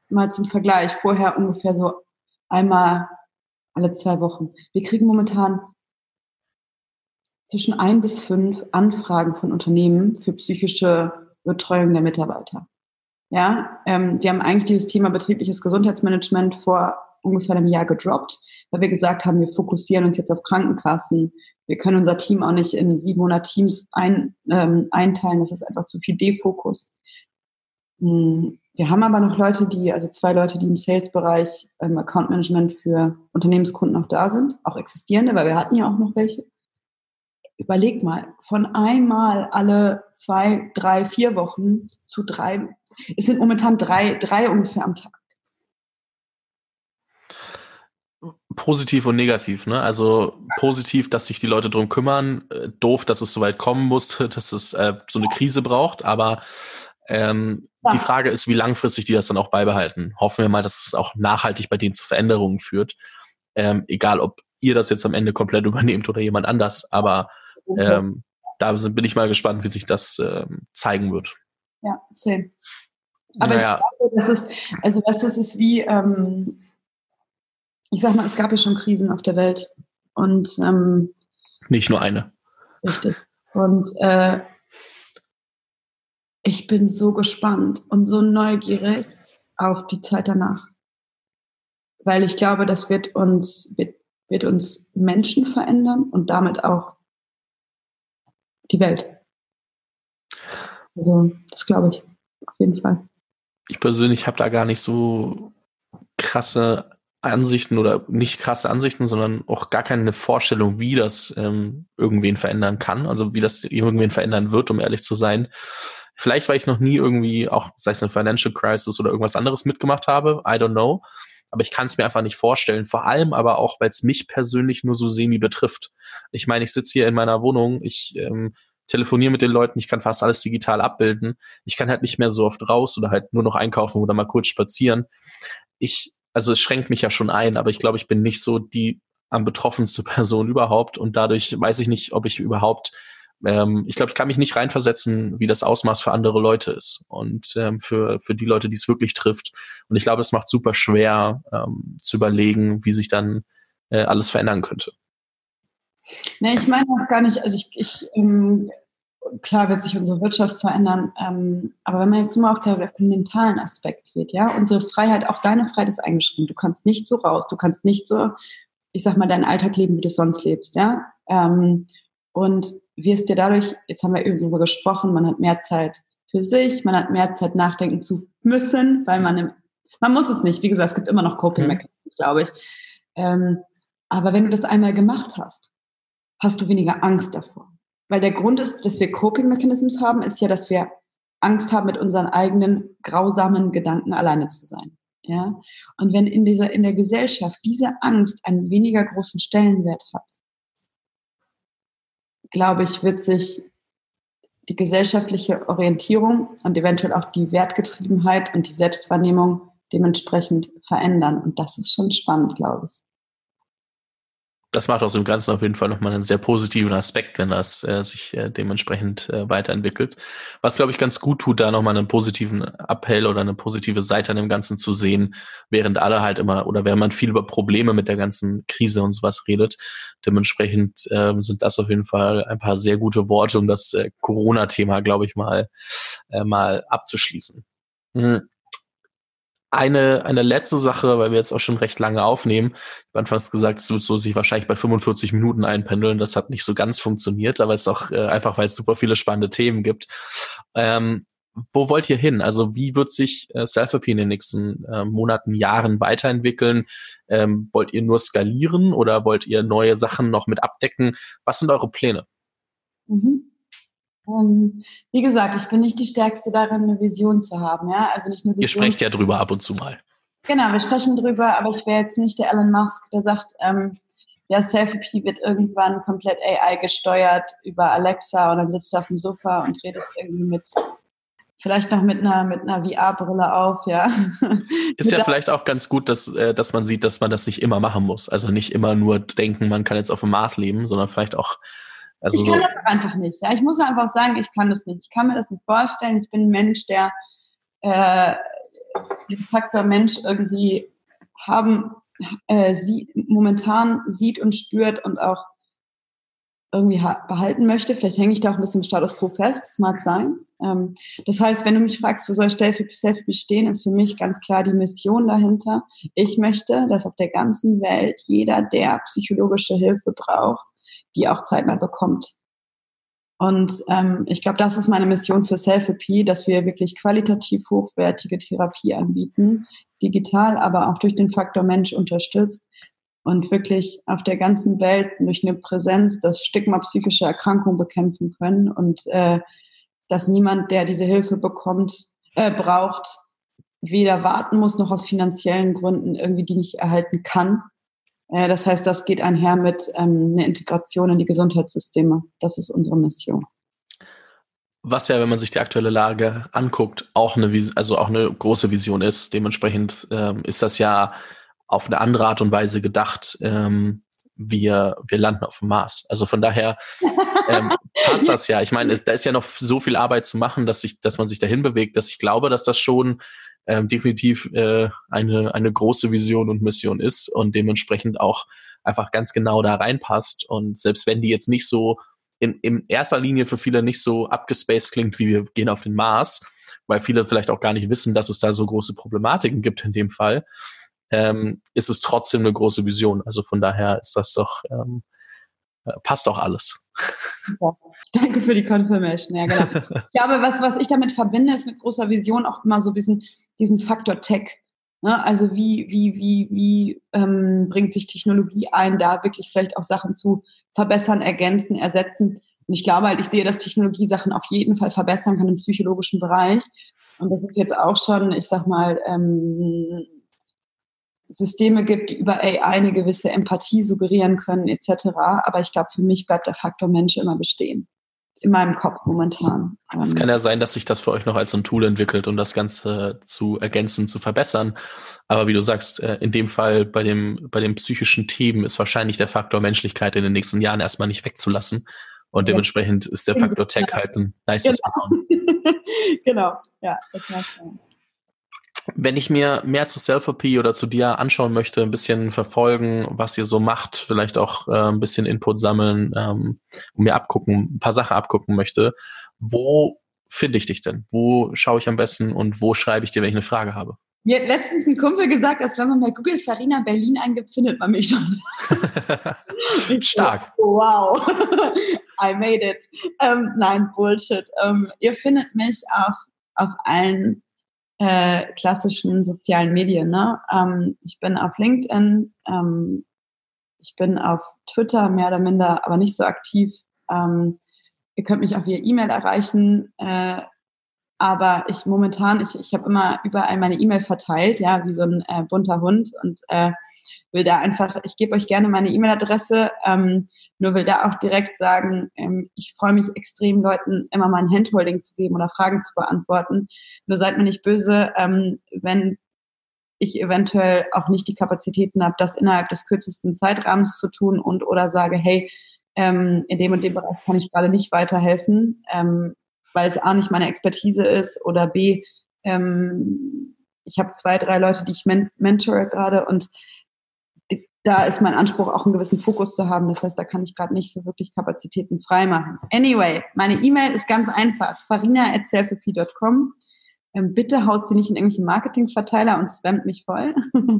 [SPEAKER 2] mal zum Vergleich, vorher ungefähr so einmal alle zwei Wochen. Wir kriegen momentan zwischen ein bis fünf Anfragen von Unternehmen für psychische Betreuung der Mitarbeiter. Ja, ähm, wir haben eigentlich dieses Thema betriebliches Gesundheitsmanagement vor ungefähr einem Jahr gedroppt, weil wir gesagt haben, wir fokussieren uns jetzt auf Krankenkassen, wir können unser Team auch nicht in 700 Teams ein, ähm, einteilen. Das ist einfach zu viel Defokus. Hm, wir haben aber noch Leute, die, also zwei Leute, die im Sales-Bereich ähm, Account Management für Unternehmenskunden noch da sind, auch existierende, weil wir hatten ja auch noch welche. Überleg mal, von einmal alle zwei, drei, vier Wochen zu drei, es sind momentan drei, drei ungefähr am Tag
[SPEAKER 1] positiv und negativ. Ne? Also positiv, dass sich die Leute drum kümmern. Äh, doof, dass es so weit kommen musste, dass es äh, so eine Krise braucht. Aber ähm, ja. die Frage ist, wie langfristig die das dann auch beibehalten. Hoffen wir mal, dass es auch nachhaltig bei denen zu Veränderungen führt. Ähm, egal, ob ihr das jetzt am Ende komplett übernehmt oder jemand anders. Aber ähm, da bin ich mal gespannt, wie sich das ähm, zeigen wird.
[SPEAKER 2] Ja, same. Aber naja. ich glaube, das ist, also das ist wie, ähm, ich sag mal, es gab ja schon Krisen auf der Welt. Und ähm,
[SPEAKER 1] nicht nur eine.
[SPEAKER 2] Richtig. Und äh, ich bin so gespannt und so neugierig auf die Zeit danach. Weil ich glaube, das wird uns, wird, wird uns Menschen verändern und damit auch die Welt. Also, das glaube ich auf jeden Fall.
[SPEAKER 1] Ich persönlich habe da gar nicht so krasse Ansichten oder nicht krasse Ansichten, sondern auch gar keine Vorstellung, wie das ähm, irgendwen verändern kann, also wie das irgendwen verändern wird, um ehrlich zu sein. Vielleicht, weil ich noch nie irgendwie auch, sei es eine Financial Crisis oder irgendwas anderes mitgemacht habe, I don't know. Aber ich kann es mir einfach nicht vorstellen. Vor allem aber auch, weil es mich persönlich nur so semi betrifft. Ich meine, ich sitze hier in meiner Wohnung, ich ähm, telefoniere mit den Leuten, ich kann fast alles digital abbilden. Ich kann halt nicht mehr so oft raus oder halt nur noch einkaufen oder mal kurz spazieren. Ich also es schränkt mich ja schon ein, aber ich glaube, ich bin nicht so die am betroffenste Person überhaupt und dadurch weiß ich nicht, ob ich überhaupt ähm, ich glaube, ich kann mich nicht reinversetzen, wie das Ausmaß für andere Leute ist und ähm, für, für die Leute, die es wirklich trifft. Und ich glaube, es macht super schwer ähm, zu überlegen, wie sich dann äh, alles verändern könnte.
[SPEAKER 2] Nee, ich meine auch gar nicht, also ich, ich ähm, klar wird sich unsere Wirtschaft verändern, ähm, aber wenn man jetzt nur auf der mentalen Aspekt geht, ja, unsere Freiheit, auch deine Freiheit ist eingeschränkt. Du kannst nicht so raus, du kannst nicht so, ich sag mal, deinen Alltag leben, wie du sonst lebst, ja. Ähm, und wirst dir dadurch, jetzt haben wir eben darüber gesprochen, man hat mehr Zeit für sich, man hat mehr Zeit nachdenken zu müssen, weil man im, man muss es nicht. Wie gesagt, es gibt immer noch Coping Mechanismen, mhm. glaube ich. Ähm, aber wenn du das einmal gemacht hast, hast du weniger Angst davor. Weil der Grund ist, dass wir Coping Mechanisms haben, ist ja, dass wir Angst haben, mit unseren eigenen grausamen Gedanken alleine zu sein. Ja? Und wenn in dieser, in der Gesellschaft diese Angst einen weniger großen Stellenwert hat, glaube ich, wird sich die gesellschaftliche Orientierung und eventuell auch die Wertgetriebenheit und die Selbstwahrnehmung dementsprechend verändern. Und das ist schon spannend, glaube ich
[SPEAKER 1] das macht aus dem Ganzen auf jeden Fall nochmal einen sehr positiven Aspekt, wenn das äh, sich äh, dementsprechend äh, weiterentwickelt. Was, glaube ich, ganz gut tut, da nochmal einen positiven Appell oder eine positive Seite an dem Ganzen zu sehen, während alle halt immer oder während man viel über Probleme mit der ganzen Krise und sowas redet. Dementsprechend ähm, sind das auf jeden Fall ein paar sehr gute Worte, um das äh, Corona-Thema, glaube ich, mal, äh, mal abzuschließen. Mhm eine, eine letzte Sache, weil wir jetzt auch schon recht lange aufnehmen. Ich habe anfangs gesagt, es wird so sich wahrscheinlich bei 45 Minuten einpendeln. Das hat nicht so ganz funktioniert, aber es ist auch äh, einfach, weil es super viele spannende Themen gibt. Ähm, wo wollt ihr hin? Also wie wird sich äh, Selfie in den nächsten äh, Monaten, Jahren weiterentwickeln? Ähm, wollt ihr nur skalieren oder wollt ihr neue Sachen noch mit abdecken? Was sind eure Pläne?
[SPEAKER 2] Mhm. Um, wie gesagt, ich bin nicht die Stärkste darin, eine Vision zu haben. Ja? Also nicht eine
[SPEAKER 1] Vision. Ihr sprecht ja drüber ab und zu mal.
[SPEAKER 2] Genau, wir sprechen drüber, aber ich wäre jetzt nicht der Elon Musk, der sagt, ähm, ja, Selfie wird irgendwann komplett AI gesteuert über Alexa und dann sitzt du auf dem Sofa und redest irgendwie mit, vielleicht noch mit einer, mit einer VR-Brille auf, ja.
[SPEAKER 1] Ist ja vielleicht auch ganz gut, dass, äh, dass man sieht, dass man das nicht immer machen muss. Also nicht immer nur denken, man kann jetzt auf dem Mars leben, sondern vielleicht auch
[SPEAKER 2] also ich kann das einfach nicht. Ja, ich muss einfach sagen, ich kann das nicht. Ich kann mir das nicht vorstellen. Ich bin ein Mensch, der äh, den Faktor Mensch irgendwie haben, äh, sie, momentan sieht und spürt und auch irgendwie behalten möchte. Vielleicht hänge ich da auch ein bisschen im Status quo fest, das mag sein. Ähm, das heißt, wenn du mich fragst, wo soll Selfie bestehen, ist für mich ganz klar die Mission dahinter. Ich möchte, dass auf der ganzen Welt jeder, der psychologische Hilfe braucht, die auch zeitnah bekommt. Und ähm, ich glaube, das ist meine Mission für Selfie, dass wir wirklich qualitativ hochwertige Therapie anbieten, digital, aber auch durch den Faktor Mensch unterstützt und wirklich auf der ganzen Welt durch eine Präsenz das Stigma psychischer Erkrankung bekämpfen können und äh, dass niemand, der diese Hilfe bekommt, äh, braucht, weder warten muss noch aus finanziellen Gründen irgendwie die nicht erhalten kann, das heißt, das geht einher mit ähm, einer Integration in die Gesundheitssysteme. Das ist unsere Mission.
[SPEAKER 1] Was ja, wenn man sich die aktuelle Lage anguckt, auch eine, also auch eine große Vision ist. Dementsprechend ähm, ist das ja auf eine andere Art und Weise gedacht. Ähm, wir, wir landen auf dem Mars. Also von daher ähm, passt das ja. Ich meine, es, da ist ja noch so viel Arbeit zu machen, dass, ich, dass man sich dahin bewegt, dass ich glaube, dass das schon ähm, definitiv äh, eine, eine große Vision und Mission ist und dementsprechend auch einfach ganz genau da reinpasst. Und selbst wenn die jetzt nicht so in, in erster Linie für viele nicht so abgespaced klingt, wie wir gehen auf den Mars, weil viele vielleicht auch gar nicht wissen, dass es da so große Problematiken gibt in dem Fall, ähm, ist es trotzdem eine große Vision. Also von daher ist das doch, ähm, äh, passt doch alles.
[SPEAKER 2] Ja, danke für die Confirmation. Ja, genau. ich glaube, was, was ich damit verbinde, ist mit großer Vision auch immer so diesen, diesen Faktor Tech. Ne? Also wie, wie, wie, wie ähm, bringt sich Technologie ein, da wirklich vielleicht auch Sachen zu verbessern, ergänzen, ersetzen. Und ich glaube halt, ich sehe, dass Technologie Sachen auf jeden Fall verbessern kann im psychologischen Bereich. Und das ist jetzt auch schon, ich sag mal, ähm, Systeme gibt, die über AI eine gewisse Empathie suggerieren können, etc. Aber ich glaube, für mich bleibt der Faktor Mensch immer bestehen. In meinem Kopf momentan.
[SPEAKER 1] Es kann ja sein, dass sich das für euch noch als so ein Tool entwickelt, um das Ganze zu ergänzen, zu verbessern. Aber wie du sagst, äh, in dem Fall bei dem, bei dem psychischen Themen ist wahrscheinlich der Faktor Menschlichkeit in den nächsten Jahren erstmal nicht wegzulassen. Und dementsprechend ist der Faktor Tech halt ein nice
[SPEAKER 2] genau. genau, ja, das mag sein.
[SPEAKER 1] Wenn ich mir mehr zu Selfie oder zu dir anschauen möchte, ein bisschen verfolgen, was ihr so macht, vielleicht auch äh, ein bisschen Input sammeln ähm, und mir abgucken, ein paar Sachen abgucken möchte, wo finde ich dich denn? Wo schaue ich am besten und wo schreibe ich dir, wenn ich eine Frage habe?
[SPEAKER 2] Mir hat letztens ein Kumpel gesagt, dass wenn man bei Google Farina Berlin eingibt, findet man mich schon.
[SPEAKER 1] Stark.
[SPEAKER 2] Wow, I made it. Ähm, nein, Bullshit. Ähm, ihr findet mich auf, auf allen äh, klassischen sozialen Medien. Ne? Ähm, ich bin auf LinkedIn, ähm, ich bin auf Twitter mehr oder minder, aber nicht so aktiv. Ähm, ihr könnt mich auch via E-Mail erreichen. Äh, aber ich momentan, ich, ich habe immer überall meine E-Mail verteilt, ja, wie so ein äh, bunter Hund und äh, will da einfach, ich gebe euch gerne meine E-Mail-Adresse, ähm, nur will da auch direkt sagen, ähm, ich freue mich extrem, Leuten immer mal ein Handholding zu geben oder Fragen zu beantworten. Nur seid mir nicht böse, ähm, wenn ich eventuell auch nicht die Kapazitäten habe, das innerhalb des kürzesten Zeitrahmens zu tun und oder sage, hey, ähm, in dem und dem Bereich kann ich gerade nicht weiterhelfen, ähm, weil es A nicht meine Expertise ist oder B, ähm, ich habe zwei, drei Leute, die ich men mentore gerade und da ist mein Anspruch auch einen gewissen Fokus zu haben. Das heißt, da kann ich gerade nicht so wirklich Kapazitäten freimachen. Anyway, meine E-Mail ist ganz einfach. farina.selfie.com. Ähm, bitte haut sie nicht in irgendwelche Marketingverteiler und spammt mich voll.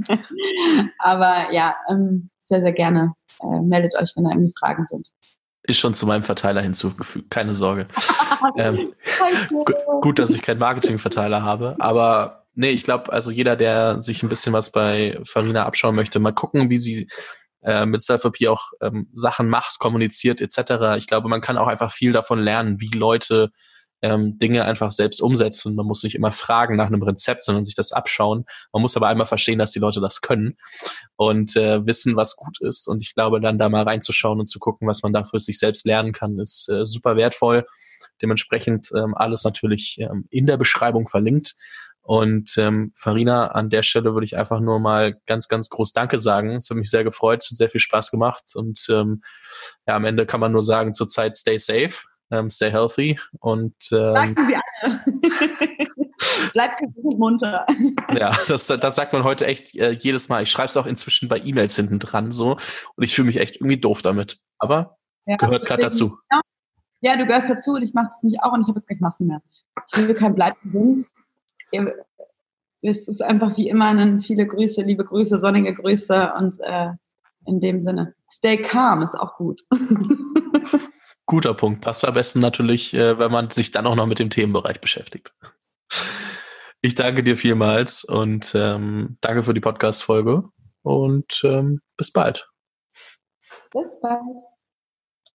[SPEAKER 2] Aber ja, ähm, sehr, sehr gerne. Äh, meldet euch, wenn da irgendwie Fragen sind.
[SPEAKER 1] Ist schon zu meinem Verteiler hinzugefügt, keine Sorge. ähm, gut, dass ich keinen Marketingverteiler habe, aber nee, ich glaube, also jeder, der sich ein bisschen was bei Farina abschauen möchte, mal gucken, wie sie äh, mit Self-Papier auch ähm, Sachen macht, kommuniziert etc. Ich glaube, man kann auch einfach viel davon lernen, wie Leute ähm, Dinge einfach selbst umsetzen. Man muss nicht immer fragen nach einem Rezept, sondern sich das abschauen. Man muss aber einmal verstehen, dass die Leute das können und äh, wissen, was gut ist. Und ich glaube, dann da mal reinzuschauen und zu gucken, was man da für sich selbst lernen kann, ist äh, super wertvoll. Dementsprechend ähm, alles natürlich ähm, in der Beschreibung verlinkt. Und ähm, Farina, an der Stelle würde ich einfach nur mal ganz, ganz groß Danke sagen. Es hat mich sehr gefreut, es hat sehr viel Spaß gemacht. Und ähm, ja, am Ende kann man nur sagen, zurzeit stay safe, ähm, stay healthy und ähm,
[SPEAKER 2] Sagen Sie alle. Bleibt gesund munter.
[SPEAKER 1] ja, das, das sagt man heute echt äh, jedes Mal. Ich schreibe es auch inzwischen bei E-Mails hinten dran so und ich fühle mich echt irgendwie doof damit. Aber ja, gehört gerade dazu.
[SPEAKER 2] Ja, du gehörst dazu und ich mache es nämlich auch und ich habe jetzt gleich Massen mehr. Ich will kein Bleibt gesund es ist einfach wie immer ein viele Grüße, liebe Grüße, sonnige Grüße und äh, in dem Sinne, stay calm ist auch gut.
[SPEAKER 1] Guter Punkt. Passt am besten natürlich, äh, wenn man sich dann auch noch mit dem Themenbereich beschäftigt. Ich danke dir vielmals und ähm, danke für die Podcast-Folge und ähm, bis bald.
[SPEAKER 2] Bis bald.